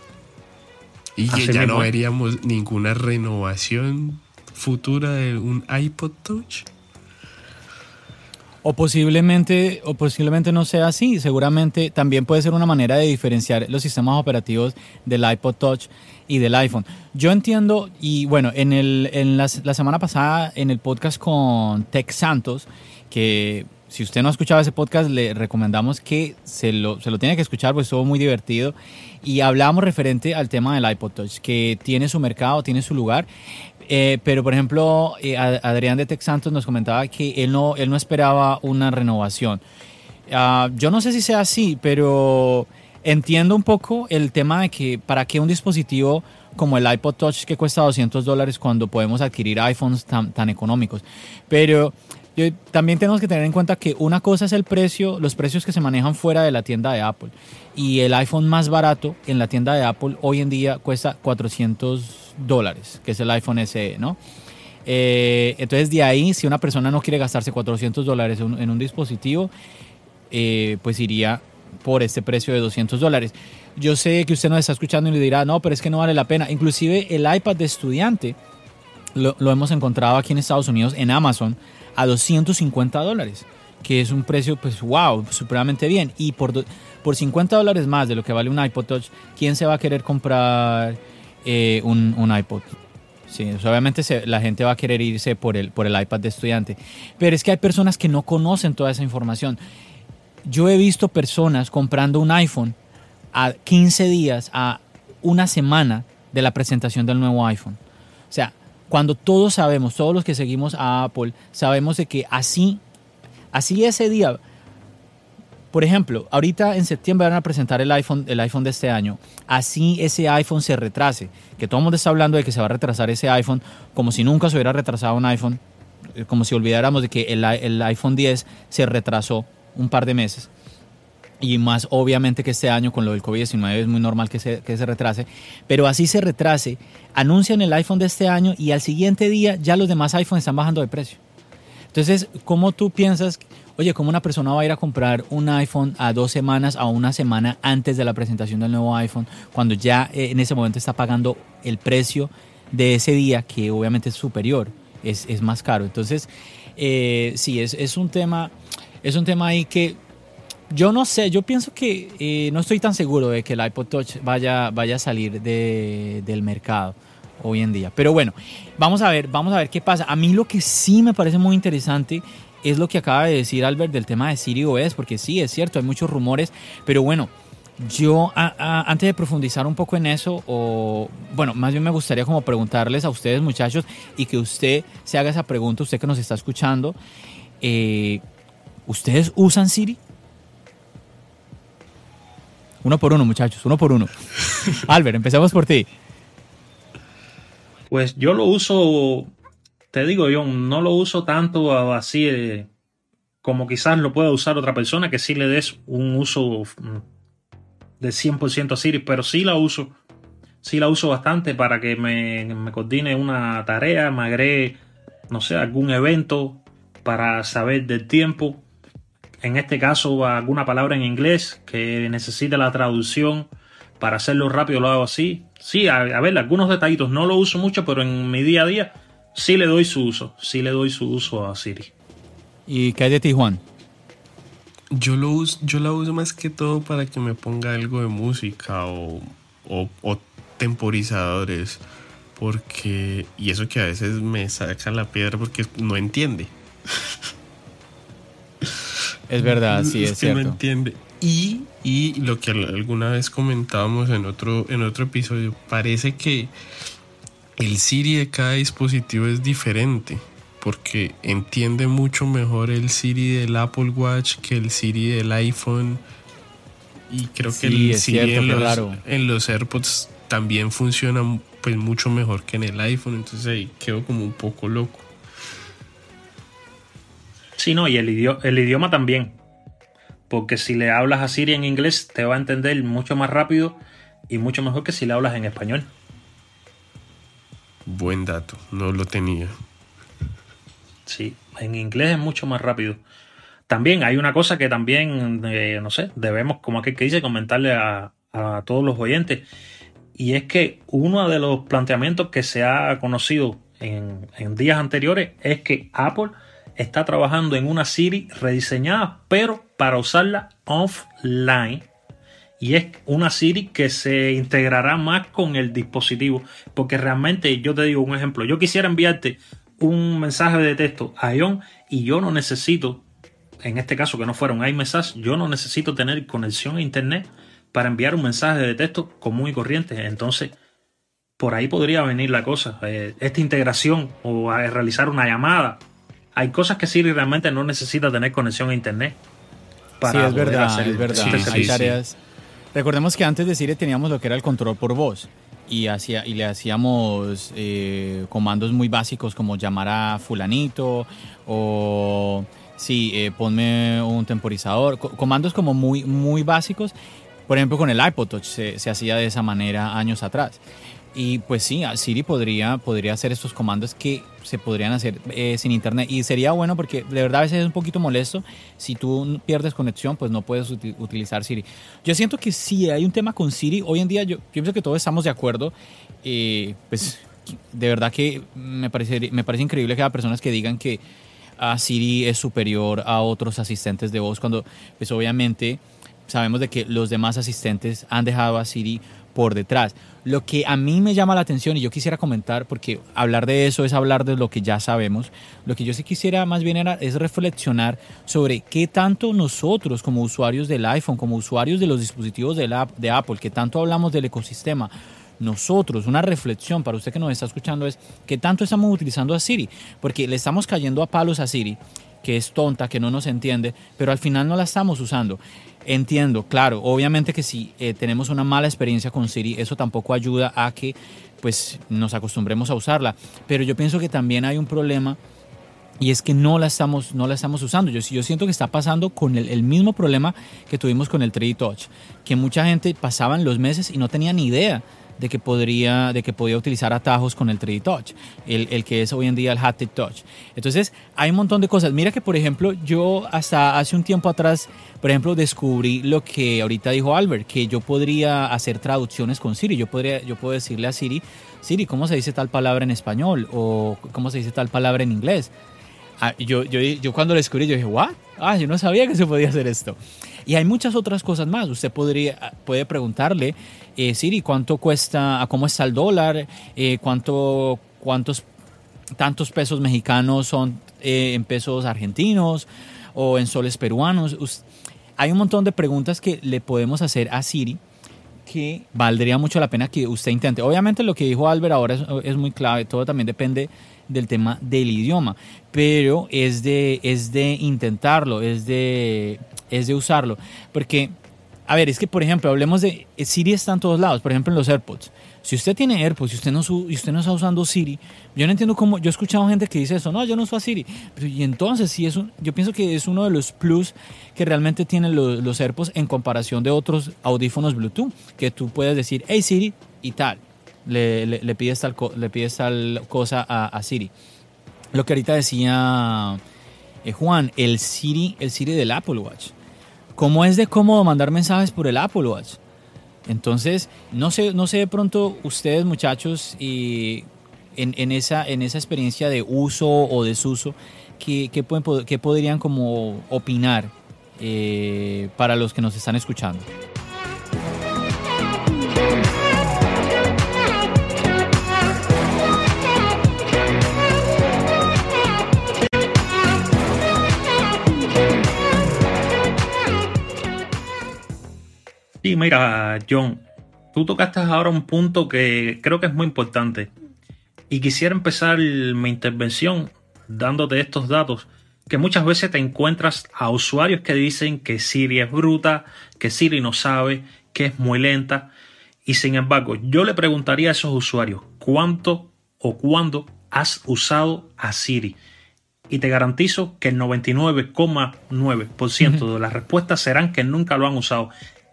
Y ya no veríamos ninguna renovación futura de un iPod Touch. O posiblemente, o posiblemente no sea así. Seguramente también puede ser una manera de diferenciar los sistemas operativos del iPod Touch y del iPhone. Yo entiendo, y bueno, en, el, en la, la semana pasada en el podcast con Tech Santos, que si usted no ha escuchado ese podcast, le recomendamos que se lo, se lo tiene que escuchar, pues estuvo muy divertido. Y hablábamos referente al tema del iPod Touch, que tiene su mercado, tiene su lugar. Eh, pero, por ejemplo, eh, Adrián de Tex Santos nos comentaba que él no, él no esperaba una renovación. Ah, yo no sé si sea así, pero entiendo un poco el tema de que para qué un dispositivo como el iPod Touch que cuesta 200 dólares cuando podemos adquirir iPhones tan, tan económicos. Pero también tenemos que tener en cuenta que una cosa es el precio, los precios que se manejan fuera de la tienda de Apple. Y el iPhone más barato en la tienda de Apple hoy en día cuesta 400 dólares, que es el iPhone SE, ¿no? Eh, entonces de ahí, si una persona no quiere gastarse 400 dólares en, un dispositivo, eh, pues iría por este precio de 200 dólares. Yo sé que usted nos está escuchando y le dirá, no, pero es que no vale la pena. Inclusive el iPad de estudiante lo, lo hemos encontrado aquí en Estados Unidos en Amazon a 250 dólares, que es un precio, pues, wow, supremamente bien. Y por, por 50 dólares más de lo que vale un iPod Touch, ¿quién se va a querer comprar eh, un, un, iPod? Sí, obviamente la gente va a querer irse por el, por el iPad de estudiante. Pero es que hay personas que no conocen toda esa información. Yo he visto personas comprando un iPhone a 15 días, a una semana de la presentación del nuevo iPhone. O sea, cuando todos sabemos, todos los que seguimos a Apple, sabemos de que así, así ese día, por ejemplo, ahorita en septiembre van a presentar el iPhone, el iPhone de este año. Así ese iPhone se retrase, que todo el mundo está hablando de que se va a retrasar ese iPhone, como si nunca se hubiera retrasado un iPhone, eh, como si olvidáramos de que el, el iPhone 10 se retrasó un par de meses y más obviamente que este año con lo del COVID-19 es muy normal que se, que se retrase, pero así se retrase, anuncian el iPhone de este año y al siguiente día ya los demás iPhones están bajando de precio. Entonces, ¿cómo tú piensas, oye, cómo una persona va a ir a comprar un iPhone a dos semanas, a una semana antes de la presentación del nuevo iPhone, cuando ya eh, en ese momento está pagando el precio de ese día, que obviamente es superior, es, es más caro? Entonces, eh, sí, es, es un tema, es un tema ahí que yo no sé, yo pienso que eh, no estoy tan seguro de que el iPod Touch vaya, vaya a salir del mercado hoy en día. Pero bueno, vamos a ver, vamos a ver qué pasa. A mí lo que sí me parece muy interesante es lo que acaba de decir Albert del tema de Siri OS, porque sí, es cierto, hay muchos rumores, pero bueno, yo antes de profundizar un poco en eso, o bueno, más bien me gustaría como preguntarles a ustedes muchachos y que usted se haga esa pregunta, usted que nos está escuchando, eh, ¿ustedes usan Siri? Uno por uno, muchachos, uno por uno. Albert, empecemos por ti. Pues yo lo uso, te digo yo, no lo uso tanto así como quizás lo pueda usar otra persona, que sí le des un uso mm, de 100% a Siri, pero sí la uso, sí la uso bastante para que me, me coordine una tarea, me agregue, no sé, algún evento para saber del tiempo. En este caso, alguna palabra en inglés que necesite la traducción. Para hacerlo rápido lo hago así. Sí, a, a ver, algunos detallitos no lo uso mucho, pero en mi día a día sí le doy su uso. Sí le doy su uso a Siri. ¿Y qué hay de ti, Juan? Yo, lo uso, yo la uso más que todo para que me ponga algo de música o, o, temporizadores. Porque. Y eso que a veces me saca la piedra porque no entiende. Es verdad, sí, es, cierto. No entiende. Y, y, lo que alguna vez comentábamos en otro, en otro episodio, parece que el Siri de cada dispositivo es diferente porque entiende mucho mejor el Siri del Apple Watch que el Siri del iPhone. Y creo que el Siri en, los, AirPods también funciona pues mucho mejor que en el iPhone. Entonces ahí quedo como un poco loco. Sí, no, y el, idioma, el idioma también. Porque si le hablas a Siri en inglés, te va a entender mucho más rápido y mucho mejor que si le hablas en español. Buen dato, no lo tenía. Sí, en inglés es mucho más rápido. También hay una cosa que también, eh, no sé, debemos, como aquel que dice, comentarle a, todos los oyentes. Y es que uno de los planteamientos que se ha conocido en, en días anteriores es que Apple está trabajando en una Siri rediseñada, pero para usarla offline. Y es una Siri que se integrará más con el dispositivo. Porque realmente, yo te digo un ejemplo, yo quisiera enviarte un mensaje de texto a Ion y yo no necesito, en este caso que no fuera un iMessage, yo no necesito tener conexión a internet para enviar un mensaje de texto común y corriente. Entonces, por ahí podría venir la cosa. Eh, esta integración o realizar una llamada. Hay cosas que Siri realmente no necesita tener conexión a internet. Para sí, es verdad, es verdad. Hay tareas. Recordemos que antes de Siri teníamos lo que era el control por voz y, hacía, y le hacíamos eh, comandos muy básicos como llamar a fulanito o sí, eh, ponme un temporizador, comandos como muy, muy básicos. Por ejemplo, con el iPod Touch se, se hacía de esa manera años atrás. Y pues sí, Siri podría, podría hacer estos comandos que se podrían hacer eh, sin internet. Y sería bueno porque de verdad a veces es un poquito molesto. Si tú pierdes conexión, pues no puedes utilizar Siri. Yo siento que si hay un tema con Siri. Hoy en día yo, pienso que todos estamos de acuerdo. Eh, pues de verdad que me parece, me parece increíble que haya personas que digan que a Siri es superior a otros asistentes de voz cuando pues obviamente sabemos de que los demás asistentes han dejado a Siri por detrás. Lo que a mí me llama la atención y yo quisiera comentar, porque hablar de eso es hablar de lo que ya sabemos, lo que yo sí quisiera más bien era, es reflexionar sobre qué tanto nosotros como usuarios del iPhone, como usuarios de los dispositivos de, de Apple, que tanto hablamos del ecosistema, nosotros, una reflexión para usted que nos está escuchando es qué tanto estamos utilizando a Siri, porque le estamos cayendo a palos a Siri, que es tonta, que no nos entiende, pero al final no la estamos usando. Entiendo, claro, obviamente que si eh, tenemos una mala experiencia con Siri, eso tampoco ayuda a que pues nos acostumbremos a usarla, pero yo pienso que también hay un problema y es que no la estamos, no la estamos usando. Yo, yo siento que está pasando con el, el mismo problema que tuvimos con el 3D Touch, que mucha gente pasaban los meses y no tenía ni idea de que, podría, de que podía utilizar atajos con el 3D Touch, el, el que es hoy en día el Haptic Touch. Entonces, hay un montón de cosas. Mira que, por ejemplo, yo hasta hace un tiempo atrás, por ejemplo, descubrí lo que ahorita dijo Albert, que yo podría hacer traducciones con Siri. Yo, podría, yo puedo decirle a Siri, Siri, ¿cómo se dice tal palabra en español? O ¿cómo se dice tal palabra en inglés? Ah, yo, yo, yo cuando lo descubrí, yo dije, ¿what? Ah, yo no sabía que se podía hacer esto. Y hay muchas otras cosas más. Usted podría, puede preguntarle, eh, Siri, ¿cuánto cuesta, cómo está el dólar? Eh, ¿cuánto, ¿Cuántos tantos pesos mexicanos son eh, en pesos argentinos o en soles peruanos? hay un montón de preguntas que le podemos hacer a Siri que valdría mucho la pena que usted intente. Obviamente lo que dijo Albert ahora es, es muy clave, todo también depende del tema del idioma, pero es de, es de intentarlo, es de, es de usarlo, porque A ver, es que por ejemplo, hablemos de eh, Siri está en todos lados, por ejemplo en los AirPods. Si usted tiene AirPods y usted no, y usted no está usando Siri, yo no entiendo cómo, yo he escuchado gente que dice eso, no, yo no uso a Siri. Pero, y entonces sí es un, yo pienso que es uno de los plus que realmente tienen los, AirPods en comparación de otros audífonos Bluetooth, que tú puedes decir, hey Siri y tal, le, pides, tal, le pides tal cosa a, a Siri. Lo que ahorita decía eh, Juan, el Siri, el Siri del Apple Watch. ¿Cómo es de cómodo mandar mensajes por el Apple Watch? Entonces, no sé, no sé de pronto ustedes muchachos y en, esa, en esa experiencia de uso o desuso, ¿qué, qué, pueden, qué podrían como opinar eh, para los que nos están escuchando? Sí, mira, John, tú tocaste ahora un punto que creo que es muy importante. Y quisiera empezar mi intervención dándote estos datos, que muchas veces te encuentras a usuarios que dicen que Siri es bruta, que Siri no sabe, que es muy lenta. Y sin embargo, yo le preguntaría a esos usuarios cuánto o cuándo has usado a Siri. Y te garantizo que el 99,9% de las respuestas serán que nunca lo han usado.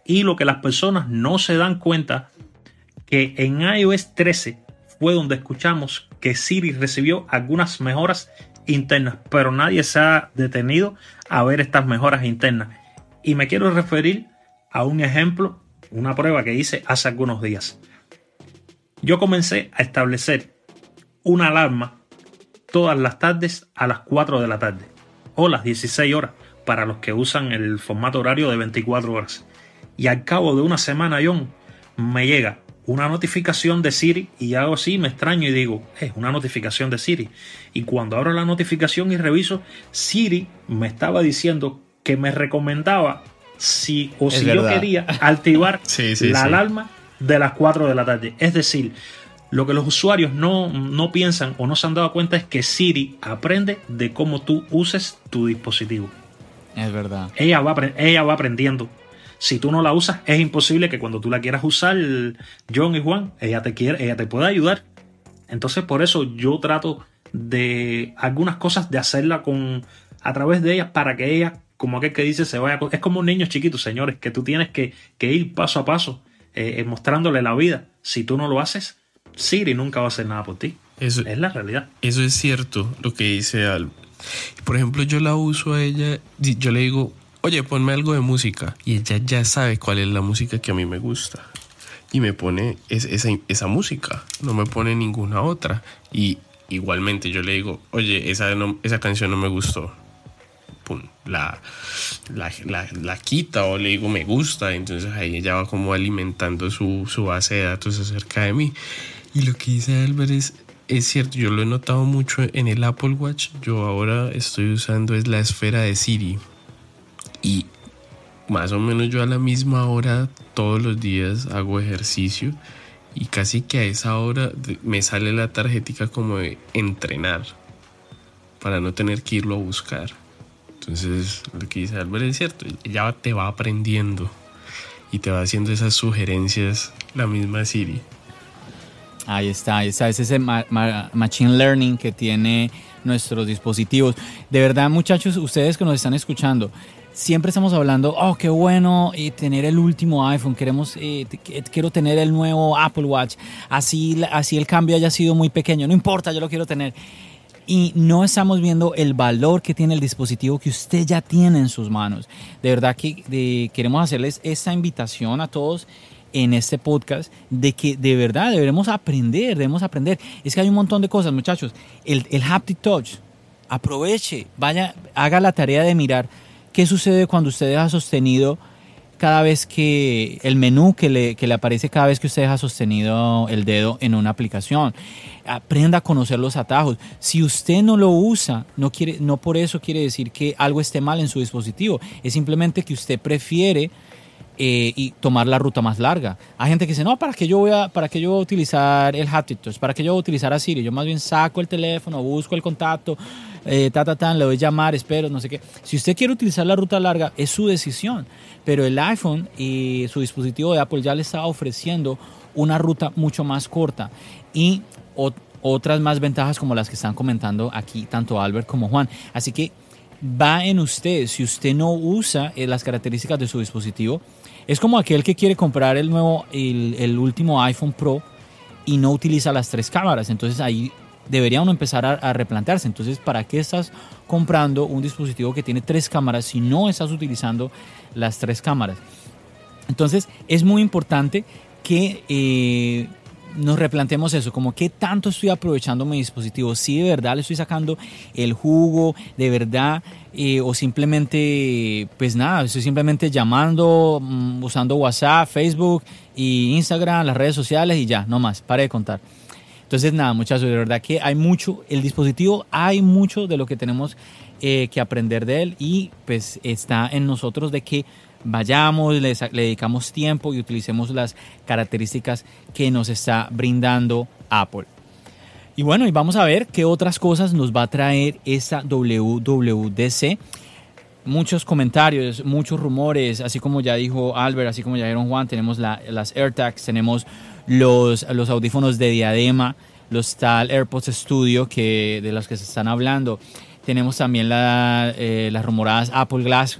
Y lo que las personas no se dan cuenta, que en iOS 13 fue donde escuchamos que Siri recibió algunas mejoras internas, pero nadie se ha detenido a ver estas mejoras internas. Y me quiero referir a un ejemplo, una prueba que hice hace algunos días. Yo comencé a establecer una alarma todas las tardes a las 4 de la tarde o las 16 horas para los que usan el formato horario de 24 horas y al cabo de una semana, John, me llega una notificación de Siri y hago así, me extraño y digo, es una notificación de Siri. Y cuando abro la notificación y reviso, Siri me estaba diciendo que me recomendaba si o si yo quería activar la alarma de las 4 de la tarde. Es decir, lo que los usuarios no, no piensan o no se han dado cuenta es que Siri aprende de cómo tú uses tu dispositivo. Es verdad. Ella va, ella va aprendiendo si tú no la usas, es imposible que cuando tú la quieras usar, John y Juan, ella te quiere, ella te pueda ayudar. Entonces, por eso yo trato de algunas cosas de hacerla con a través de ellas para que ella, como aquel que dice, se vaya. Es como un niño chiquito, señores, que tú tienes que, ir paso a paso, eh, eh, mostrándole la vida. Si tú no lo haces, Siri nunca va a hacer nada por ti. Eso, es la realidad. Eso es cierto, lo que dice Al. Por ejemplo, yo la uso a ella, yo le digo, oye, ponme algo de música. Y ella ya sabe cuál es la música que a mí me gusta. Y me pone esa, música, no me pone ninguna otra. Y igualmente yo le digo, oye, esa, esa canción no me gustó. Pum, la, la, quita o le digo me gusta. Entonces ahí ella va como alimentando su, su base de datos acerca de mí. Y lo que dice Albert es, es cierto, yo lo he notado mucho en el Apple Watch. Yo ahora estoy usando es la esfera de Siri y más o menos yo a la misma hora todos los días hago ejercicio y casi que a esa hora me sale la tarjetita como de entrenar para no tener que irlo a buscar. Entonces lo que dice Albert es cierto, ya te va aprendiendo y te va haciendo esas sugerencias la misma Siri. Ahí está, ahí está, es ese machine learning que tiene nuestros dispositivos. De verdad, muchachos, ustedes que nos están escuchando, siempre estamos hablando, oh, qué bueno eh, tener el último iPhone, queremos, eh, quiero tener el nuevo Apple Watch, así, así el cambio haya sido muy pequeño, no importa, yo lo quiero tener. Y no estamos viendo el valor que tiene el dispositivo que usted ya tiene en sus manos. De verdad que queremos hacerles esta invitación a todos en este podcast de que de verdad debemos aprender, debemos aprender. Es que hay un montón de cosas, muchachos. El, el haptic touch, aproveche, vaya, haga la tarea de mirar ¿Qué sucede cuando usted deja sostenido cada vez que el menú que le, que le aparece cada vez que usted deja sostenido el dedo en una aplicación? Aprenda a conocer los atajos. Si usted no lo usa, no, quiere, no por eso quiere decir que algo esté mal en su dispositivo. Es simplemente que usted prefiere eh, y tomar la ruta más larga. Hay gente que dice, no, ¿para qué yo voy a, para qué yo voy a utilizar el Haptic ¿Para qué yo voy a utilizar a Siri? Yo más bien saco el teléfono, busco el contacto, eh, ta, ta, ta, le llamar, espero, no sé qué. Si usted quiere utilizar la ruta larga, es su decisión. Pero el iPhone y su dispositivo de Apple ya le está ofreciendo una ruta mucho más corta y otras más ventajas como las que están comentando aquí tanto Albert como Juan. Así que va en usted. Si usted no usa eh, las características de su dispositivo, es como aquel que quiere comprar el nuevo, el, último iPhone Pro y no utiliza las tres cámaras. Entonces ahí debería uno empezar a, replantearse. Entonces, ¿para qué estás comprando un dispositivo que tiene tres cámaras si no estás utilizando las tres cámaras? Entonces, es muy importante que eh, nos replanteemos eso, como qué tanto estoy aprovechando mi dispositivo, si de verdad le estoy sacando el jugo, de verdad, eh, o simplemente, pues nada, estoy simplemente llamando, mm, usando WhatsApp, Facebook y Instagram, las redes sociales y ya, no más, pare de contar. Entonces nada, muchachos, de verdad que hay mucho, el dispositivo, hay mucho de lo que tenemos eh, que aprender de él y pues está en nosotros de que vayamos, le, dedicamos tiempo y utilicemos las características que nos está brindando Apple. Y bueno, y vamos a ver qué otras cosas nos va a traer esta WWDC. Muchos comentarios, muchos rumores, así como ya dijo Albert, así como ya dijeron Juan, tenemos las AirTags, tenemos los, los audífonos de diadema, los tal AirPods Studio que, de los que se están hablando. Tenemos también eh, las rumoradas Apple Glass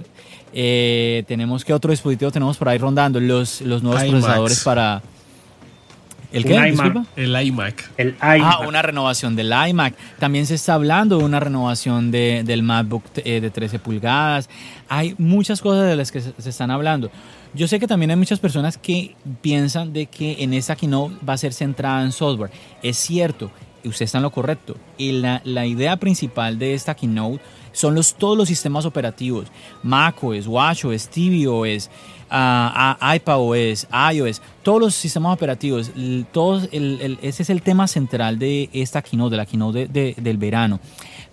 eh, tenemos que otro dispositivo tenemos por ahí rondando los, los nuevos procesadores para ¿El qué? IMAC. El iMac. El Ah, una renovación del iMac. También se está hablando de una renovación de, del MacBook eh, de 13 pulgadas. Hay muchas cosas de las que se, están hablando. Yo sé que también hay muchas personas que piensan de que en esta keynote va a ser centrada en software. Es cierto, usted está en lo correcto. Y la, la idea principal de esta keynote son los, todos los sistemas operativos, macOS, watchOS, tvOS, uh, iPadOS, iOS, todos los sistemas operativos, todos ese es el tema central de esta keynote, de la keynote del verano.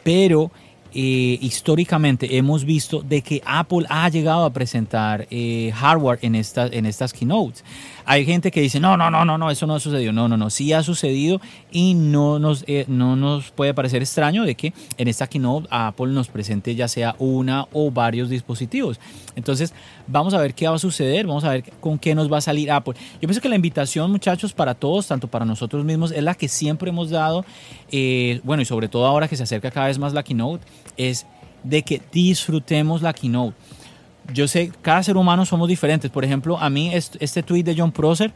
Pero eh, históricamente hemos visto de que Apple ha llegado a presentar eh, hardware en, estas en estas keynotes. Hay gente que dice, no, no, no, no, no, eso no ha sucedido. No, no, no, sí ha sucedido y no nos, eh, no nos puede parecer extraño de que en esta keynote Apple nos presente ya sea una o varios dispositivos. Entonces, vamos a ver qué va a suceder, vamos a ver con qué nos va a salir Apple. Yo pienso que la invitación, muchachos, para todos, tanto para nosotros mismos, es la que siempre hemos dado, eh, bueno, y sobre todo ahora que se acerca cada vez más la keynote, es de que disfrutemos la keynote yo sé, cada ser humano somos diferentes. Por ejemplo, a mí este, tweet de John Prosser,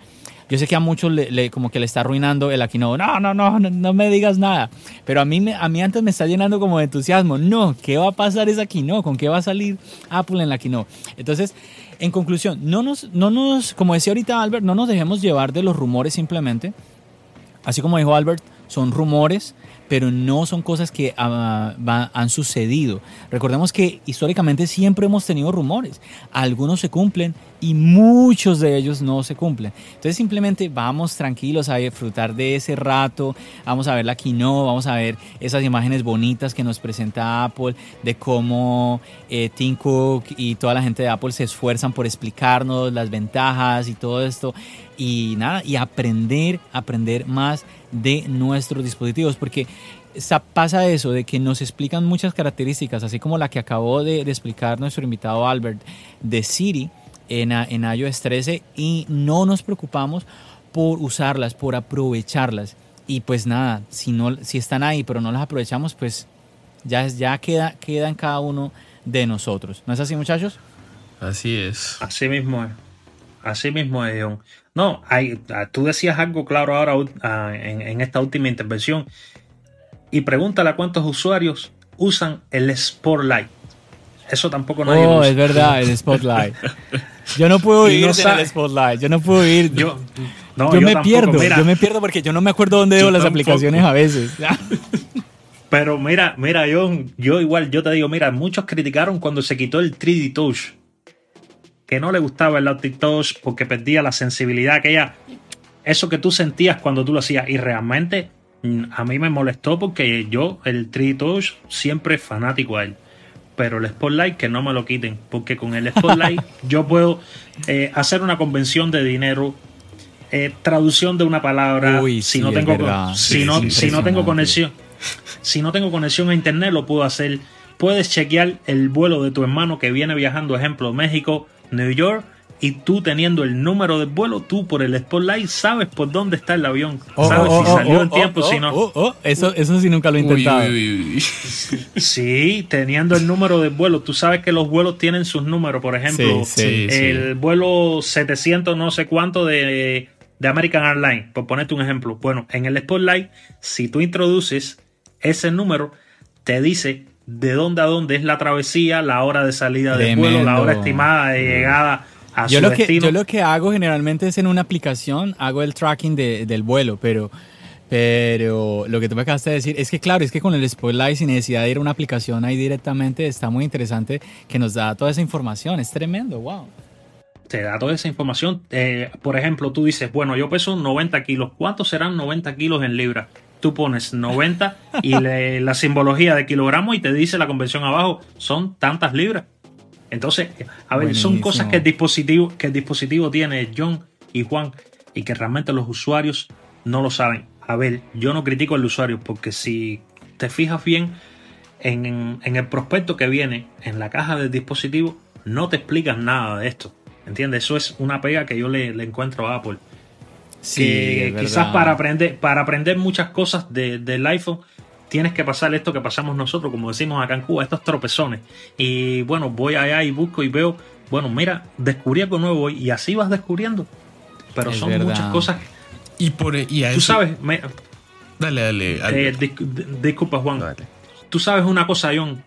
yo sé que a muchos le, como que le está arruinando el aquí no, no, no, no, no me digas nada. Pero a mí, a mí antes me está llenando como de entusiasmo. No, ¿qué va a pasar esa no ¿Con qué va a salir Apple en la no Entonces, en conclusión, no nos, no nos, como decía ahorita Albert, no nos dejemos llevar de los rumores simplemente. Así como dijo Albert, son rumores pero no son cosas que ah, han sucedido. Recordemos que históricamente siempre hemos tenido rumores. Algunos se cumplen y muchos de ellos no se cumplen. Entonces simplemente vamos tranquilos a disfrutar de ese rato, vamos a ver la quinoa, vamos a ver esas imágenes bonitas que nos presenta Apple, de cómo eh, Tim Cook y toda la gente de Apple se esfuerzan por explicarnos las ventajas y todo esto. Y nada, y aprender, aprender más de nuestros dispositivos, porque pasa eso, de que nos explican muchas características, así como la que acabó de, explicar nuestro invitado Albert de Siri en, en iOS 13 y no nos preocupamos por usarlas, por aprovecharlas. Y pues nada, si, no, si están ahí pero no las aprovechamos, pues ya, ya queda, queda en cada uno de nosotros. ¿No es así, muchachos? Así es. Así mismo es. Así mismo es, John. No, hay, ah, tú decías algo claro ahora ah, en, esta última intervención y pregúntale a cuántos usuarios usan el Spotlight. Eso tampoco nadie Oh, es verdad, el Spotlight. Yo no puedo ir en el Spotlight. Yo no puedo ir. Yo, yo, me pierdo. Yo me pierdo porque yo no me acuerdo dónde veo las aplicaciones a veces. Pero mira, mira, yo, yo igual, yo te digo, mira, muchos criticaron cuando se quitó el 3D Touch que no le gustaba el Touch porque perdía la sensibilidad aquella, eso que tú sentías cuando tú lo hacías. Y realmente mm, a mí me molestó porque yo, el 3 Touch, siempre fanático a él. pero el Spotlight que no me lo quiten, porque con el Spotlight yo puedo eh, hacer una convención de dinero, eh, traducción de una palabra, si no tengo si no, si no tengo conexión, si no tengo conexión a internet lo puedo hacer. Puedes chequear el vuelo de tu hermano que viene viajando, ejemplo, México, New York, y tú teniendo el número del vuelo, tú por el Spotlight sabes por dónde está el avión. Oh, sabes oh, si oh, salió en tiempo, si no. Eso, eso sí nunca lo he intentado. sí, teniendo el número del vuelo. Tú sabes que los vuelos tienen sus números. Por ejemplo, el vuelo 700 no sé cuánto de, de American Airlines, por ponerte un ejemplo. Bueno, en el Spotlight, si tú introduces ese número, te dice de dónde a dónde es la travesía, la hora de salida del vuelo, la hora estimada de llegada yo lo Que, yo lo que hago generalmente es en una aplicación, hago el tracking del vuelo, pero, pero lo que tú me acabas de decir es que claro, es que con el Spotlight sin necesidad de ir a una aplicación ahí directamente está muy interesante que nos da toda esa información, es tremendo, wow. Te da toda esa información. Eh, por ejemplo, tú dices, bueno, yo peso 90 kilos, ¿cuántos serán 90 kilos en libras? Tú pones 90 y la simbología de kilogramo y te dice la conversión abajo, son tantas libras. Entonces, a ver, son cosas que el dispositivo, que el dispositivo tiene John y Juan y que realmente los usuarios no lo saben. A ver, yo no critico al usuario porque si te fijas bien en, el prospecto que viene en la caja del dispositivo, no te explicas nada de esto. ¿Entiendes? Eso es una pega que yo le, encuentro a Apple. Sí, quizás para aprender, para aprender muchas cosas del iPhone tienes que pasar esto que pasamos nosotros, como decimos acá en Cuba, estos tropezones. Y bueno, voy allá y busco y veo, bueno, mira, descubrí algo nuevo y así vas descubriendo. Pero son muchas cosas. Y por e, y Tú sabes, dale, dale. Eh, disculpa, Juan. Tú sabes una cosa, John.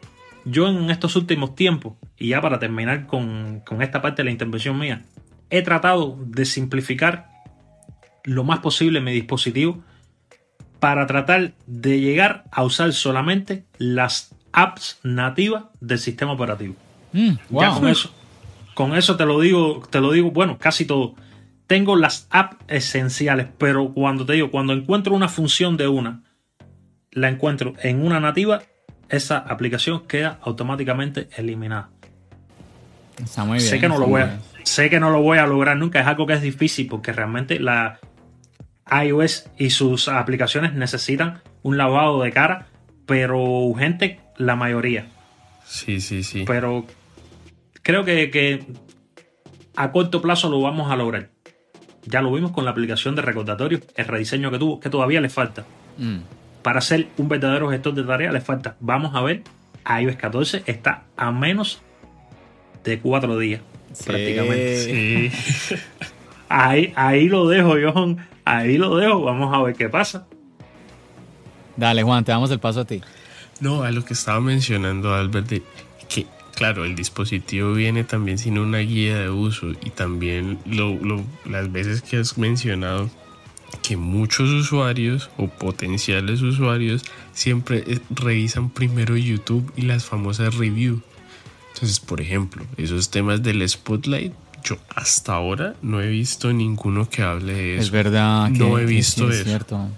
Yo en estos últimos tiempos, y ya para terminar con, con esta parte de la intervención mía, he tratado de simplificar lo más posible mi dispositivo para tratar de llegar a usar solamente las apps nativas del sistema operativo. Mm, ya con eso, con eso te lo digo, te lo digo, bueno, casi todo. Tengo las apps esenciales, pero cuando te digo, cuando encuentro una función de una, la encuentro en una nativa, esa aplicación queda automáticamente eliminada. Está muy bien. Sé que no lo voy a, sé que no lo voy a lograr nunca, es algo que es difícil porque realmente la, iOS y sus aplicaciones necesitan un lavado de cara, pero urgente la mayoría. Sí, sí, sí. Pero creo que, a corto plazo lo vamos a lograr. Ya lo vimos con la aplicación de recordatorio, el rediseño que tuvo, que todavía le falta. Mm. Para ser un verdadero gestor de tareas le falta. Vamos a ver, iOS 14 está a menos de cuatro días, prácticamente. Sí. ahí, ahí lo dejo, John ahí lo dejo, vamos a ver qué pasa. Dale, Juan, te damos el paso a ti. No, a lo que estaba mencionando Albert, de que claro, el dispositivo viene también sin una guía de uso y también lo, las veces que has mencionado que muchos usuarios o potenciales usuarios siempre eh, revisan primero YouTube y las famosas reviews. Entonces, por ejemplo, esos temas del Spotlight yo hasta ahora no he visto ninguno que hable de eso. Es verdad. no he visto es cierto.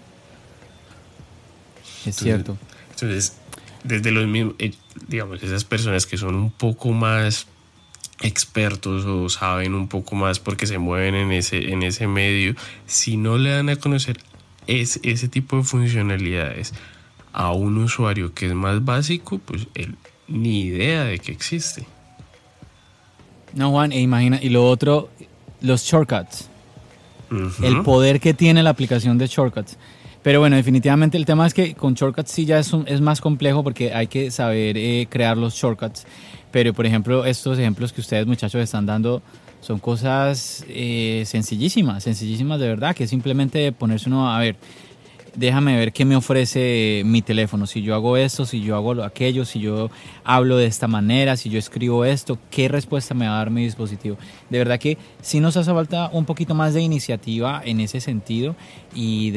Es cierto. Entonces, desde los mismos, eh, digamos, esas personas que son un poco más expertos o saben un poco más porque se mueven en ese, en ese medio, si no le dan a conocer ese tipo de funcionalidades a un usuario que es más básico, pues él ni idea de que existe. No, Juan, e imagina, y lo otro, los shortcuts. El poder que tiene la aplicación de shortcuts. Pero bueno, definitivamente el tema es que con shortcuts sí ya es, es más complejo porque hay que saber eh, crear los shortcuts. Pero por ejemplo, estos ejemplos que ustedes muchachos están dando son cosas eh, sencillísimas, sencillísimas de verdad, que simplemente ponerse uno a ver, déjame ver qué me ofrece mi teléfono. Si yo hago esto, si yo hago aquello, si yo hablo de esta manera, si yo escribo esto, qué respuesta me va a dar mi dispositivo. De verdad que sí nos hace falta un poquito más de iniciativa en ese sentido y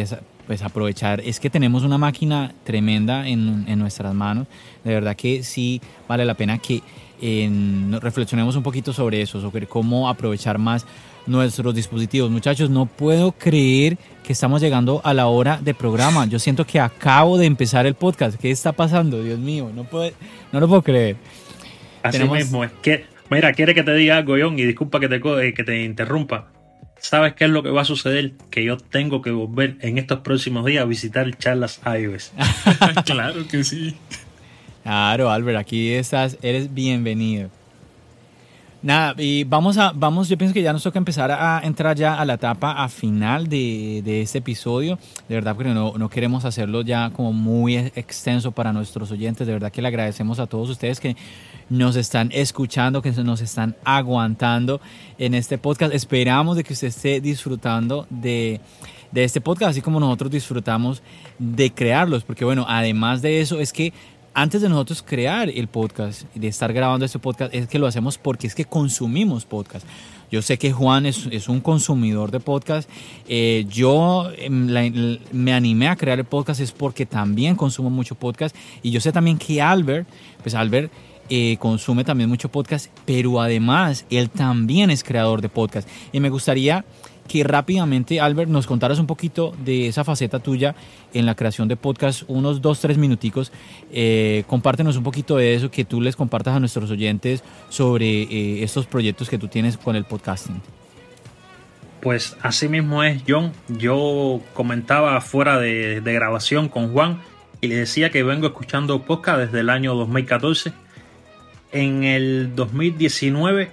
pues aprovechar. Es que tenemos una máquina tremenda en, en nuestras manos. De verdad que sí vale la pena que reflexionemos un poquito sobre eso, sobre cómo aprovechar más nuestros dispositivos. Muchachos, no puedo creer que estamos llegando a la hora de programa. Yo siento que acabo de empezar el podcast. ¿Qué está pasando? Dios mío, no, puedo, no lo puedo creer. Así mismo es. Que, mira, quiere que te diga algo, John, y disculpa que te, eh, que te interrumpa. ¿Sabes qué es lo que va a suceder? Que yo tengo que volver en estos próximos días a visitar charlas iOS. claro que sí. Claro, Albert, aquí estás, eres bienvenido. Nada, y vamos a, vamos, yo pienso que ya nos toca empezar a entrar ya a la etapa a final de, de este episodio. De verdad, porque no, no, queremos hacerlo ya como muy extenso para nuestros oyentes. De verdad que le agradecemos a todos ustedes que nos están escuchando, que nos están aguantando en este podcast. Esperamos de que usted esté disfrutando de, de este podcast, así como nosotros disfrutamos de crearlos, porque bueno, además de eso es que antes de nosotros crear el podcast, de estar grabando este podcast, es que lo hacemos porque es que consumimos podcast. Yo sé que Juan es, es un consumidor de podcast. Eh, yo em, me animé a crear el podcast es porque también consumo mucho podcast. Y yo sé también que Albert, pues Albert eh, consume también mucho podcast, pero además él también es creador de podcast. Y me gustaría que rápidamente, Albert, nos contaras un poquito de esa faceta tuya en la creación de podcast, unos dos, tres minuticos. Eh, compártenos un poquito de eso, que tú les compartas a nuestros oyentes sobre eh, estos proyectos que tú tienes con el podcasting. Pues así mismo es, John. Yo comentaba fuera de, de grabación con Juan y le decía que vengo escuchando podcast desde el año 2014. En el 2019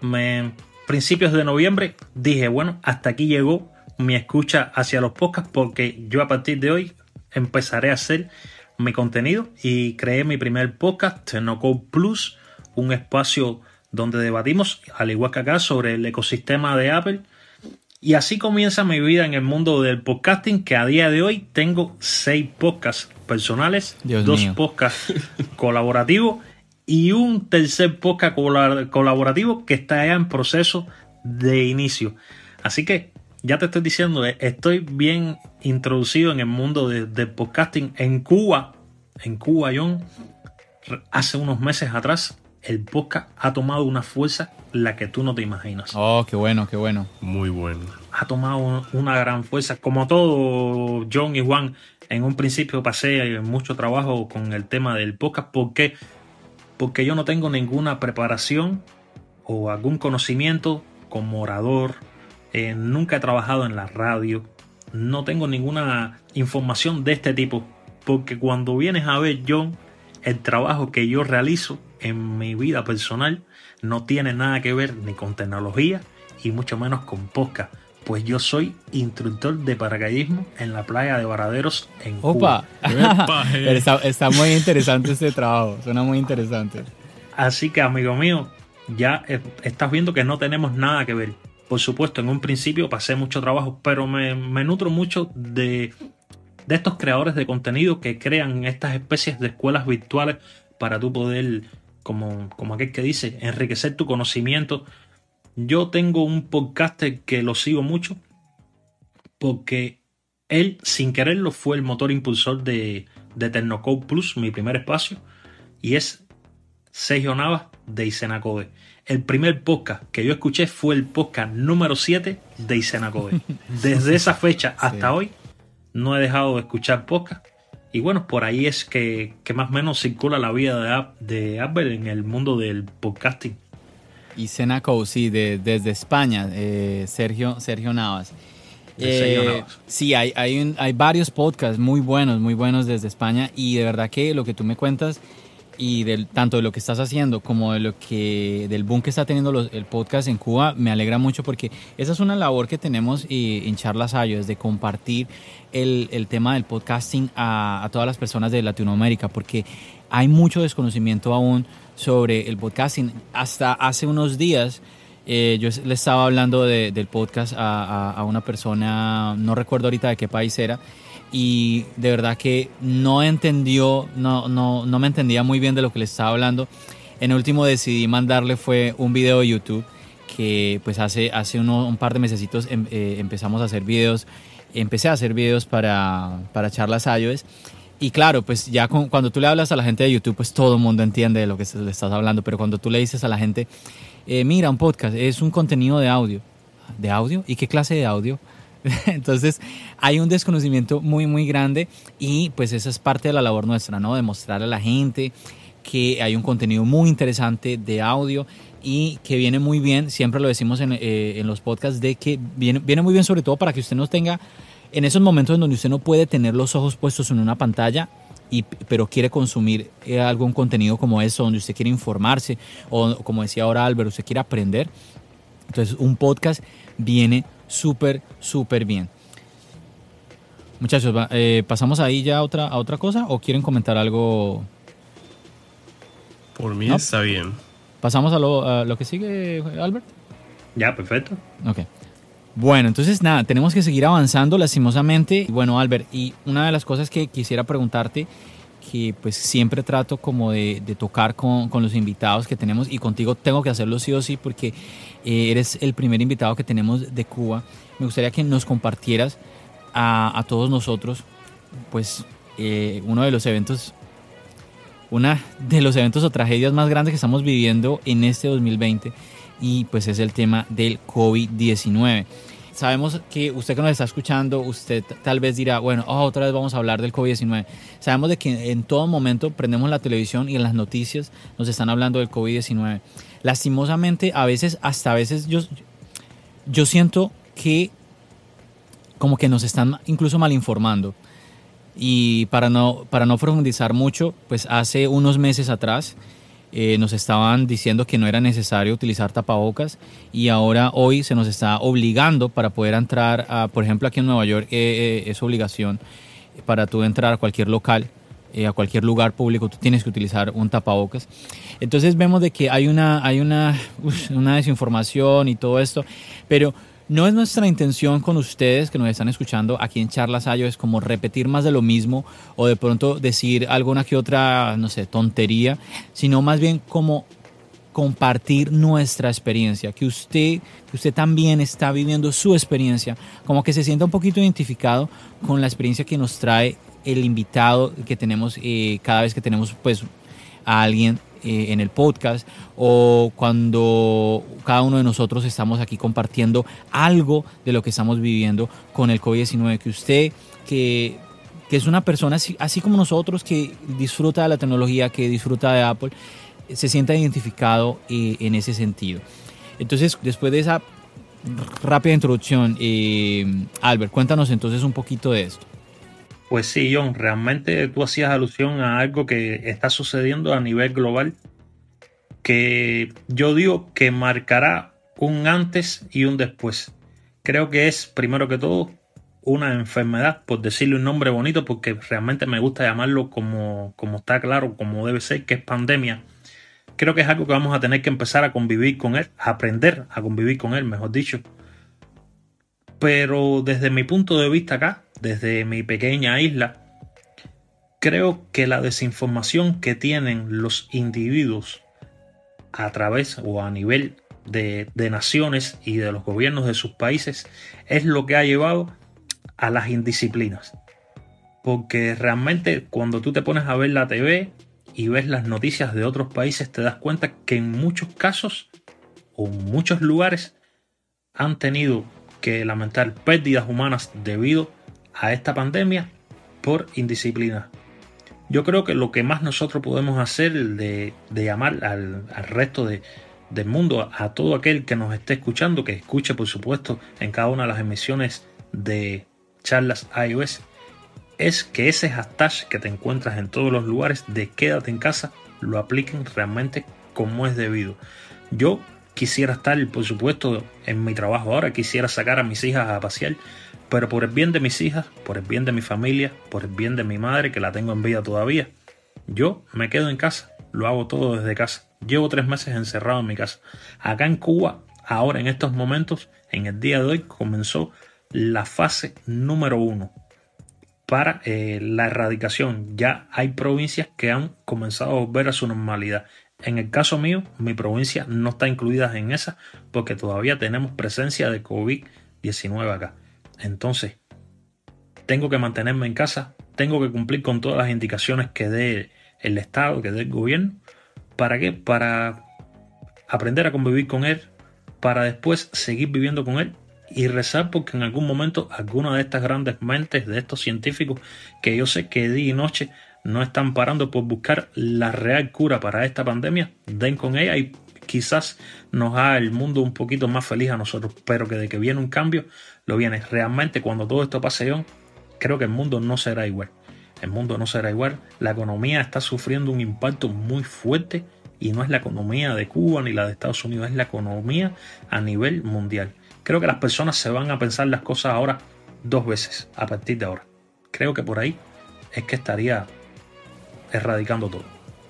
me principios de noviembre dije, bueno, hasta aquí llegó mi escucha hacia los podcasts porque yo a partir de hoy empezaré a hacer mi contenido y creé mi primer podcast, Tecnoco Plus, un espacio donde debatimos, al igual que acá, sobre el ecosistema de Apple. Y así comienza mi vida en el mundo del podcasting, que a día de hoy tengo seis podcasts personales, dos podcasts colaborativos y un tercer podcast colaborativo que está ya en proceso de inicio. Así que ya te estoy diciendo, eh, estoy bien introducido en el mundo del de podcasting en Cuba. En Cuba, John, hace unos meses atrás, el podcast ha tomado una fuerza la que tú no te imaginas. Oh, qué bueno, qué bueno. Muy bueno. Ha tomado una gran fuerza. Como todo, John y Juan, en un principio pasé mucho trabajo con el tema del podcast porque porque yo no tengo ninguna preparación o algún conocimiento como orador, eh, nunca he trabajado en la radio, no tengo ninguna información de este tipo, porque cuando vienes a ver John, el trabajo que yo realizo en mi vida personal no tiene nada que ver ni con tecnología y mucho menos con podcast pues yo soy instructor de paracaidismo en la playa de Varaderos en Opa. Cuba. está, está, muy interesante este trabajo, suena muy interesante. Así que amigo mío, ya estás viendo que no tenemos nada que ver. Por supuesto, en un principio pasé mucho trabajo, pero me, nutro mucho de, de estos creadores de contenido que crean estas especies de escuelas virtuales para tú poder, como, como aquel que dice, enriquecer tu conocimiento yo tengo un podcaster que lo sigo mucho porque él, sin quererlo, fue el motor impulsor de, de Tecnocode Plus, mi primer espacio, y es Sergio Navas de Isenacode. El primer podcast que yo escuché fue el podcast número 7 de Isenacode. Desde esa fecha hasta hoy no he dejado de escuchar podcast. Y bueno, por ahí es que, más o menos circula la vida de, de Apple en el mundo del podcasting. Y Senaco, sí, desde España, eh, Sergio, Sergio Navas. Eh, sí, hay, hay, hay varios podcasts muy buenos, muy buenos desde España y de verdad que lo que tú me cuentas y del, tanto de lo que estás haciendo como de lo que del boom que está teniendo el podcast en Cuba me alegra mucho porque esa es una labor que tenemos eh, en Charlas Ayos de compartir el, el, tema del podcasting a, a todas las personas de Latinoamérica porque hay mucho desconocimiento aún sobre el podcasting. Hasta hace unos días eh, yo le estaba hablando del podcast a, una persona, no recuerdo ahorita de qué país era, y de verdad que no entendió, no, no, no me entendía muy bien de lo que le estaba hablando. En último decidí mandarle fue un video de YouTube que pues hace, hace un par de mesecitos em, eh, empezamos a hacer videos, empecé a hacer videos para, para charlas iOS y claro, pues ya cuando tú le hablas a la gente de YouTube, pues todo el mundo entiende de lo que le estás hablando, pero cuando tú le dices a la gente, eh, mira, un podcast es un contenido de audio. ¿De audio? ¿Y qué clase de audio? Entonces hay un desconocimiento muy, muy grande y pues esa es parte de la labor nuestra, ¿no? De mostrarle a la gente que hay un contenido muy interesante de audio y que viene muy bien, siempre lo decimos en, eh, en los podcasts, de que viene, viene muy bien sobre todo para que usted no tenga en esos momentos en donde usted no puede tener los ojos puestos en una pantalla, y, pero quiere consumir eh, algún contenido como eso, donde usted quiere informarse, o como decía ahora Álvaro, usted quiere aprender. Entonces un podcast viene súper, súper bien. Muchachos, eh, ¿pasamos ahí ya a otra, a otra cosa o quieren comentar algo? Por mí está bien. ¿Pasamos a lo, a lo que sigue, Albert? Ya, perfecto. Ok. Bueno, entonces nada, tenemos que seguir avanzando lastimosamente. Bueno, Albert, y una de las cosas que quisiera preguntarte, que pues siempre trato como de, tocar con, los invitados que tenemos y contigo tengo que hacerlo sí o sí porque eh, eres el primer invitado que tenemos de Cuba. Me gustaría que nos compartieras a, a todos nosotros pues eh, uno de los eventos, una de los eventos o tragedias más grandes que estamos viviendo en este 2020 y pues es el tema del COVID-19. Sabemos que usted que nos está escuchando, usted tal vez dirá, bueno, oh, otra vez vamos a hablar del COVID-19. Sabemos de que en todo momento prendemos la televisión y en las noticias nos están hablando del COVID-19. Lastimosamente, a veces, hasta a veces yo, yo siento que como que nos están incluso mal informando. Y para no, para no profundizar mucho, pues hace unos meses atrás eh, nos estaban diciendo que no era necesario utilizar tapabocas y ahora hoy se nos está obligando para poder entrar, a, por ejemplo aquí en Nueva York eh, eh, es obligación para tú entrar a cualquier local, a cualquier lugar público, tú tienes que utilizar un tapabocas. Entonces vemos de que hay una, hay una, una desinformación y todo esto, pero no es nuestra intención con ustedes que nos están escuchando aquí en Charlas Ayo, es como repetir más de lo mismo o de pronto decir alguna que otra, no sé, tontería, sino más bien como compartir nuestra experiencia, que usted, que usted también está viviendo su experiencia, como que se sienta un poquito identificado con la experiencia que nos trae el invitado que tenemos eh, cada vez que tenemos pues a alguien eh, en el podcast o cuando cada uno de nosotros estamos aquí compartiendo algo de lo que estamos viviendo con el COVID-19, que usted que, que, es una persona así, así como nosotros que disfruta de la tecnología, que disfruta de Apple, se sienta identificado eh, en ese sentido. Entonces, después de esa rápida introducción, eh, Albert, cuéntanos entonces un poquito de esto. Pues sí, John, realmente tú hacías alusión a algo que está sucediendo a nivel global, que yo digo que marcará un antes y un después. Creo que es, primero que todo, una enfermedad, por decirle un nombre bonito, porque realmente me gusta llamarlo como, como está claro, como debe ser, que es pandemia. Creo que es algo que vamos a tener que empezar a convivir con él, a aprender a convivir con él, mejor dicho. Pero desde mi punto de vista acá, desde mi pequeña isla, creo que la desinformación que tienen los individuos a través o a nivel de, naciones y de los gobiernos de sus países es lo que ha llevado a las indisciplinas. Porque realmente cuando tú te pones a ver la TV y ves las noticias de otros países te das cuenta que en muchos casos o en muchos lugares han tenido que lamentar pérdidas humanas debido a esta pandemia por indisciplina. Yo creo que lo que más nosotros podemos hacer de, llamar al, resto de, del mundo, a todo aquel que nos esté escuchando, que escuche por supuesto en cada una de las emisiones de charlas iOS, es que ese hashtag que te encuentras en todos los lugares de quédate en casa lo apliquen realmente como es debido. Yo quisiera estar, por supuesto, en mi trabajo ahora, quisiera sacar a mis hijas a pasear, pero por el bien de mis hijas, por el bien de mi familia, por el bien de mi madre, que la tengo en vida todavía, yo me quedo en casa, lo hago todo desde casa. Llevo tres meses encerrado en mi casa. Acá en Cuba, ahora en estos momentos, en el día de hoy, comenzó la fase número uno para eh, la erradicación. Ya hay provincias que han comenzado a volver a su normalidad. En el caso mío, mi provincia no está incluida en esa porque todavía tenemos presencia de COVID-19 acá. Entonces, tengo que mantenerme en casa, tengo que cumplir con todas las indicaciones que dé el Estado, que dé el gobierno. ¿Para qué? Para aprender a convivir con él, para después seguir viviendo con él y rezar porque en algún momento alguna de estas grandes mentes, de estos científicos que yo sé que día y noche no están parando por buscar la real cura para esta pandemia, den con ella y quizás nos haga el mundo un poquito más feliz a nosotros, pero que de que viene un cambio, lo viene. Realmente cuando todo esto pase, creo que el mundo no será igual. El mundo no será igual. La economía está sufriendo un impacto muy fuerte y no es la economía de Cuba ni la de Estados Unidos, es la economía a nivel mundial. Creo que las personas se van a pensar las cosas ahora dos veces a partir de ahora. Creo que por ahí es que estaría erradicando todo.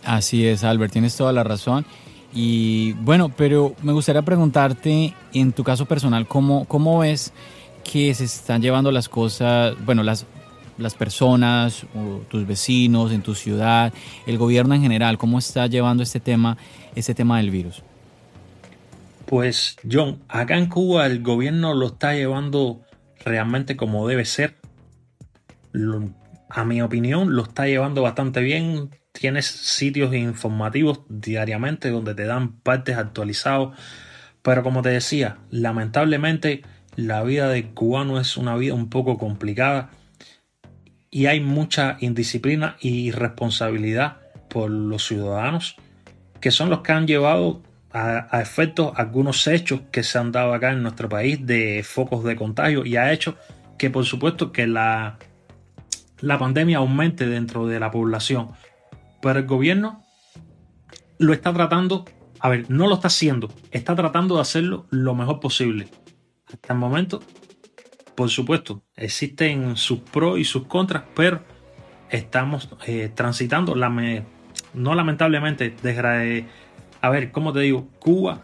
Así es, Albert, tienes toda la razón. Y bueno, pero me gustaría preguntarte, en tu caso personal, ¿cómo, cómo ves que se están llevando las cosas, bueno, las, las personas, tus vecinos en tu ciudad, el gobierno en general, cómo está llevando este tema, este tema del virus? Pues John, acá en Cuba el gobierno lo está llevando realmente como debe ser. a mi opinión, lo está llevando bastante bien. Tienes sitios informativos diariamente donde te dan partes actualizados. Pero como te decía, lamentablemente la vida de cubano es una vida un poco complicada y hay mucha indisciplina y irresponsabilidad por los ciudadanos que son los que han llevado a, a efectos algunos hechos que se han dado acá en nuestro país de focos de contagio y ha hecho que por supuesto que la, la pandemia aumente dentro de la población. Pero el gobierno lo está tratando, a ver, no lo está haciendo, está tratando de hacerlo lo mejor posible. Hasta el momento, por supuesto, existen sus pros y sus contras, pero estamos eh, transitando, no lamentablemente, desde a ver, ¿cómo te digo? Cuba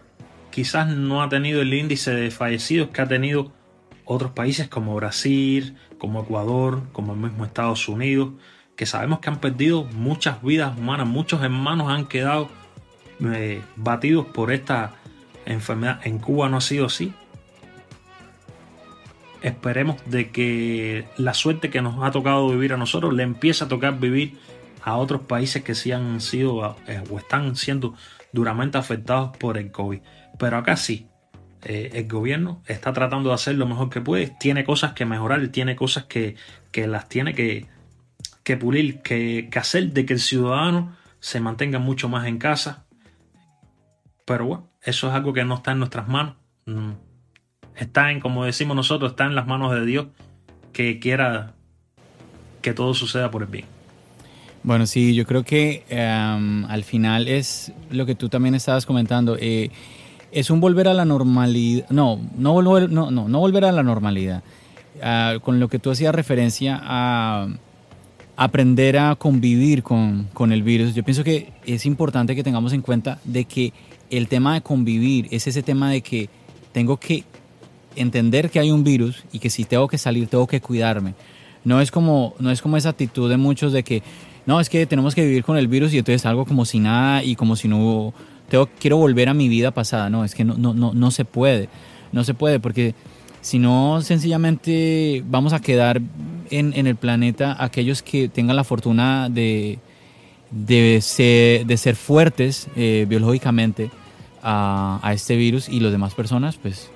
quizás no ha tenido el índice de fallecidos que ha tenido otros países como Brasil, como Ecuador, como el mismo Estados Unidos, que sabemos que han perdido muchas vidas humanas, muchos hermanos han quedado eh, batidos por esta enfermedad. En Cuba no ha sido así. Esperemos de que la suerte que nos ha tocado vivir a nosotros le empiece a tocar vivir a otros países que sí han sido eh, o están siendo duramente afectados por el COVID. Pero acá sí, eh, el gobierno está tratando de hacer lo mejor que puede, tiene cosas que mejorar, tiene cosas que, las tiene que, que pulir, que, hacer de que el ciudadano se mantenga mucho más en casa. Pero bueno, eso es algo que no está en nuestras manos. Mm. Está en, como decimos nosotros, está en las manos de Dios que quiera que todo suceda por el bien. Bueno, sí, yo creo que em, al final es lo que tú también estabas comentando. Eh, es un volver a la normalidad. No, no volver, no, no, no volver a la normalidad. Ah, con lo que tú hacías referencia a aprender a convivir con, con, el virus. Yo pienso que es importante que tengamos en cuenta de que el tema de convivir es ese tema de que tengo que entender que hay un virus y que si tengo que salir tengo que cuidarme. No es como, no es como esa actitud de muchos de que no, es que tenemos que vivir con el virus y entonces algo como si nada y como si no tengo, quiero volver a mi vida pasada. No, es que no, no, no, no se puede. No se puede porque si no, sencillamente vamos a quedar en, el planeta aquellos que tengan la fortuna de, de, ser, fuertes eh, biológicamente a, a, este virus y las demás personas, pues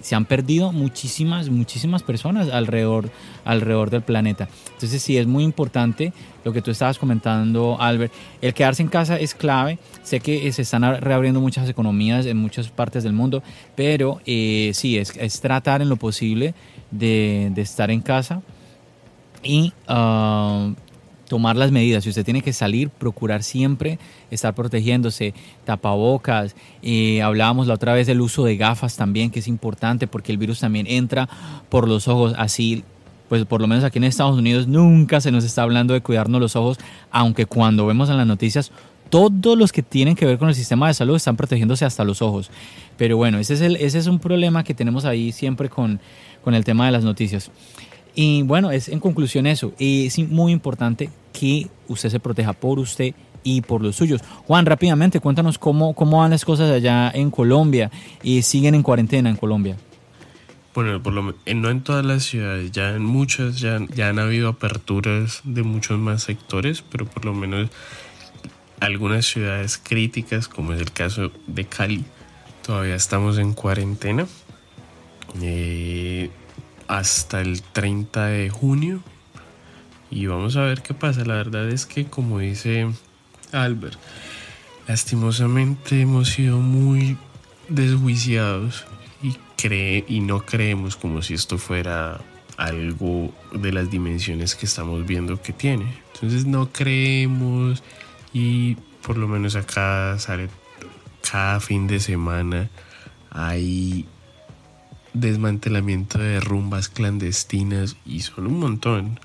se han perdido muchísimas, muchísimas personas alrededor, alrededor del planeta. Entonces sí, es muy importante lo que tú estabas comentando, Albert. El quedarse en casa es clave. Sé que se están reabriendo muchas economías en muchas partes del mundo, pero eh, sí, es, tratar en lo posible de, estar en casa y... Uh, tomar las medidas. Si usted tiene que salir, procurar siempre estar protegiéndose, tapabocas. Eh, hablábamos la otra vez del uso de gafas también, que es importante porque el virus también entra por los ojos. Así, pues por lo menos aquí en Estados Unidos nunca se nos está hablando de cuidarnos los ojos, aunque cuando vemos en las noticias todos los que tienen que ver con el sistema de salud están protegiéndose hasta los ojos. Pero bueno, ese es, el, ese es un problema que tenemos ahí siempre con, con el tema de las noticias. Y bueno, es en conclusión eso. Es muy importante que usted se proteja por usted y por los suyos. Juan, rápidamente, cuéntanos cómo, cómo van las cosas allá en Colombia y siguen en cuarentena en Colombia. Bueno, por lo, no en todas las ciudades, ya en muchas ya, ya han habido aperturas de muchos más sectores, pero por lo menos algunas ciudades críticas, como es el caso de Cali, todavía estamos en cuarentena. Eh, hasta el 30 de junio. y vamos a ver qué pasa. La verdad es que como dice Albert, lastimosamente hemos sido muy desjuiciados y, cree, y no creemos como si esto fuera algo de las dimensiones que estamos viendo que tiene. Entonces no creemos y por lo menos acá sale cada fin de semana hay desmantelamiento de rumbas clandestinas y son un montón.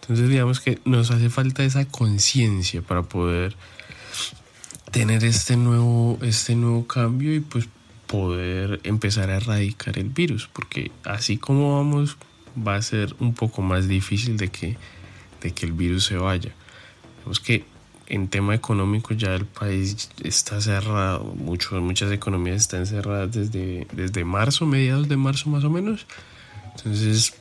Entonces digamos que nos hace falta esa conciencia para poder tener este nuevo, este nuevo cambio y pues poder empezar a erradicar el virus, porque así como vamos va a ser un poco más difícil de que, de que el virus se vaya. Vemos que en tema económico ya el país está cerrado, mucho, muchas economías están cerradas desde, desde marzo, mediados de marzo más o menos. Entonces,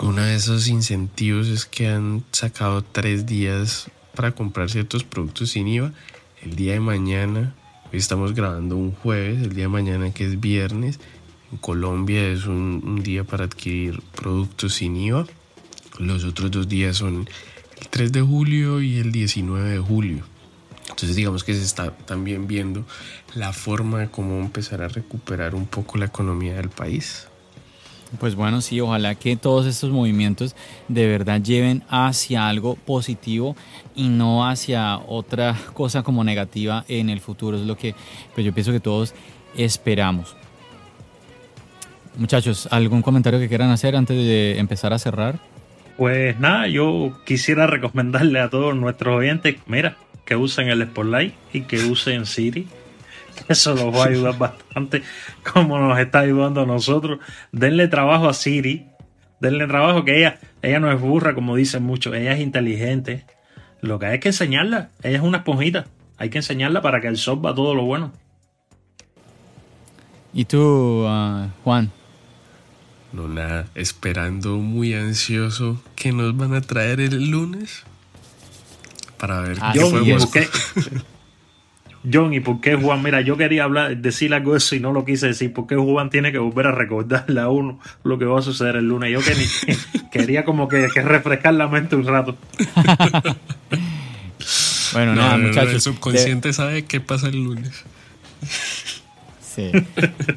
uno de esos incentivos es que han sacado tres días para comprar ciertos productos sin IVA. El día de mañana, hoy estamos grabando un jueves, el día de mañana que es viernes, en Colombia es un, un día para adquirir productos sin IVA. Los otros dos días son 3 de julio y el 19 de julio. Entonces digamos que se está también viendo la forma de cómo empezar a recuperar un poco la economía del país. Pues bueno, sí, ojalá que todos estos movimientos de verdad lleven hacia algo positivo y no hacia otra cosa como negativa en el futuro. Es lo que pues yo pienso que todos esperamos. Muchachos, ¿algún comentario que quieran hacer antes de empezar a cerrar? Pues nada, yo quisiera recomendarle a todos nuestros oyentes, mira, que usen el Spotlight y que usen Siri eso los va a ayudar bastante, como nos está ayudando a nosotros. Denle trabajo a Siri, denle trabajo que ella, ella no es burra, como dicen muchos, ella es inteligente. Lo que hay es que enseñarla, ella es una esponjita, hay que enseñarla para que el sol va todo lo bueno. ¿Y tú, uh, Juan? No, nada, esperando muy ansioso que nos van a traer el lunes para ver qué podemos... John, ¿y por qué Juan? Mira, yo quería hablar, decir algo de eso y no lo quise decir. ¿Por qué Juan tiene que volver a recordarle a uno lo que va a suceder el lunes? Yo que quería como que, refrescar la mente un rato. bueno, nada, muchachos. El subconsciente sabe qué pasa el lunes.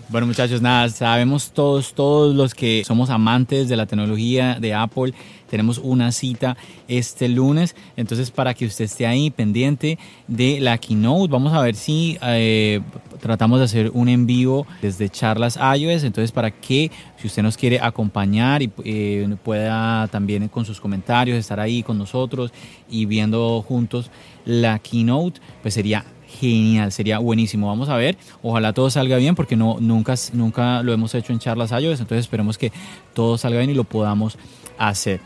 Bueno, muchachos, nada, sabemos todos, todos los que somos amantes de la tecnología de Apple, tenemos una cita este lunes, entonces para que usted esté ahí pendiente de la keynote, vamos a ver si eh, tratamos de hacer un en vivo desde charlas iOS, entonces para que si usted nos quiere acompañar y eh, pueda también con sus comentarios estar ahí con nosotros y viendo juntos la keynote, pues sería genial, sería buenísimo. Vamos a ver, ojalá todo salga bien porque no, nunca, nunca lo hemos hecho en charlas iOS, entonces esperemos que todo salga bien y lo podamos hacer.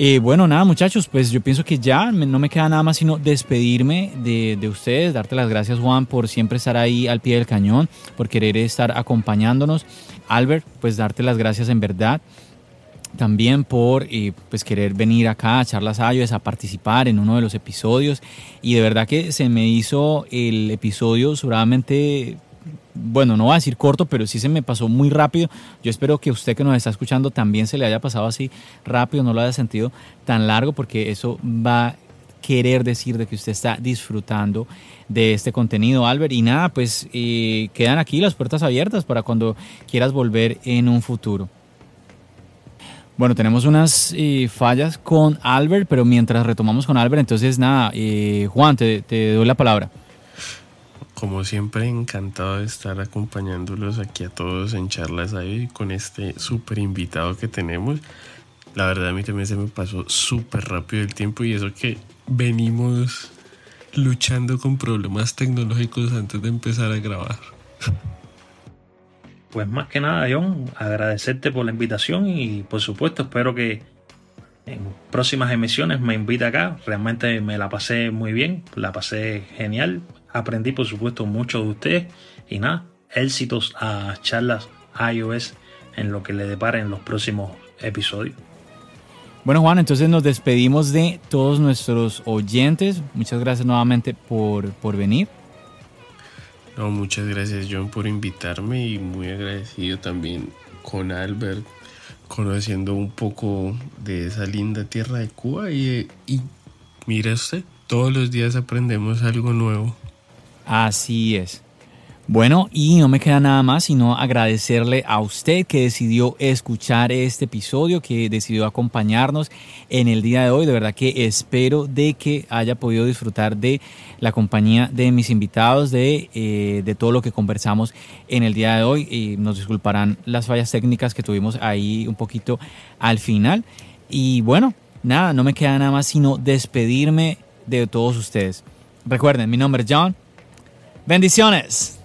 Eh, bueno, nada muchachos, pues yo pienso que ya no me queda nada más sino despedirme de, de, ustedes, darte las gracias Juan por siempre estar ahí al pie del cañón, por querer estar acompañándonos. Albert, pues darte las gracias en verdad también por eh, pues querer venir acá a Charlas Ayos a participar en uno de los episodios y de verdad que se me hizo el episodio seguramente bueno, no voy a decir corto, pero sí se me pasó muy rápido. Yo espero que usted que nos está escuchando también se le haya pasado así rápido, no lo haya sentido tan largo, porque eso va a querer decir de que usted está disfrutando de este contenido, Albert. Y nada, pues eh, quedan aquí las puertas abiertas para cuando quieras volver en un futuro. Bueno, tenemos unas eh, fallas con Albert, pero mientras retomamos con Albert, entonces nada, eh, Juan, te, doy la palabra. Como siempre, encantado de estar acompañándolos aquí a todos en charlas ahí con este súper invitado que tenemos. La verdad a mí también se me pasó súper rápido el tiempo y eso que venimos luchando con problemas tecnológicos antes de empezar a grabar. Pues más que nada, John, agradecerte por la invitación y por supuesto espero que en próximas emisiones me invite acá. Realmente me la pasé muy bien, la pasé genial. Aprendí por supuesto mucho de ustedes y nada, éxitos a charlas iOS en lo que le depara en los próximos episodios. Bueno Juan, entonces nos despedimos de todos nuestros oyentes. Muchas gracias nuevamente por, por venir muchas gracias John por invitarme y muy agradecido también con Albert, conociendo un poco de esa linda tierra de Cuba y, y mire usted, todos los días aprendemos algo nuevo. Así es. Bueno, y no me queda nada más sino agradecerle a usted que decidió escuchar este episodio, que decidió acompañarnos en el día de hoy. De verdad que espero de que haya podido disfrutar de la compañía de mis invitados, de, eh, de todo lo que conversamos en el día de hoy. Y nos disculparán las fallas técnicas que tuvimos ahí un poquito al final. Y bueno, nada, no me queda nada más sino despedirme de todos ustedes. Recuerden, mi nombre es John. Bendiciones.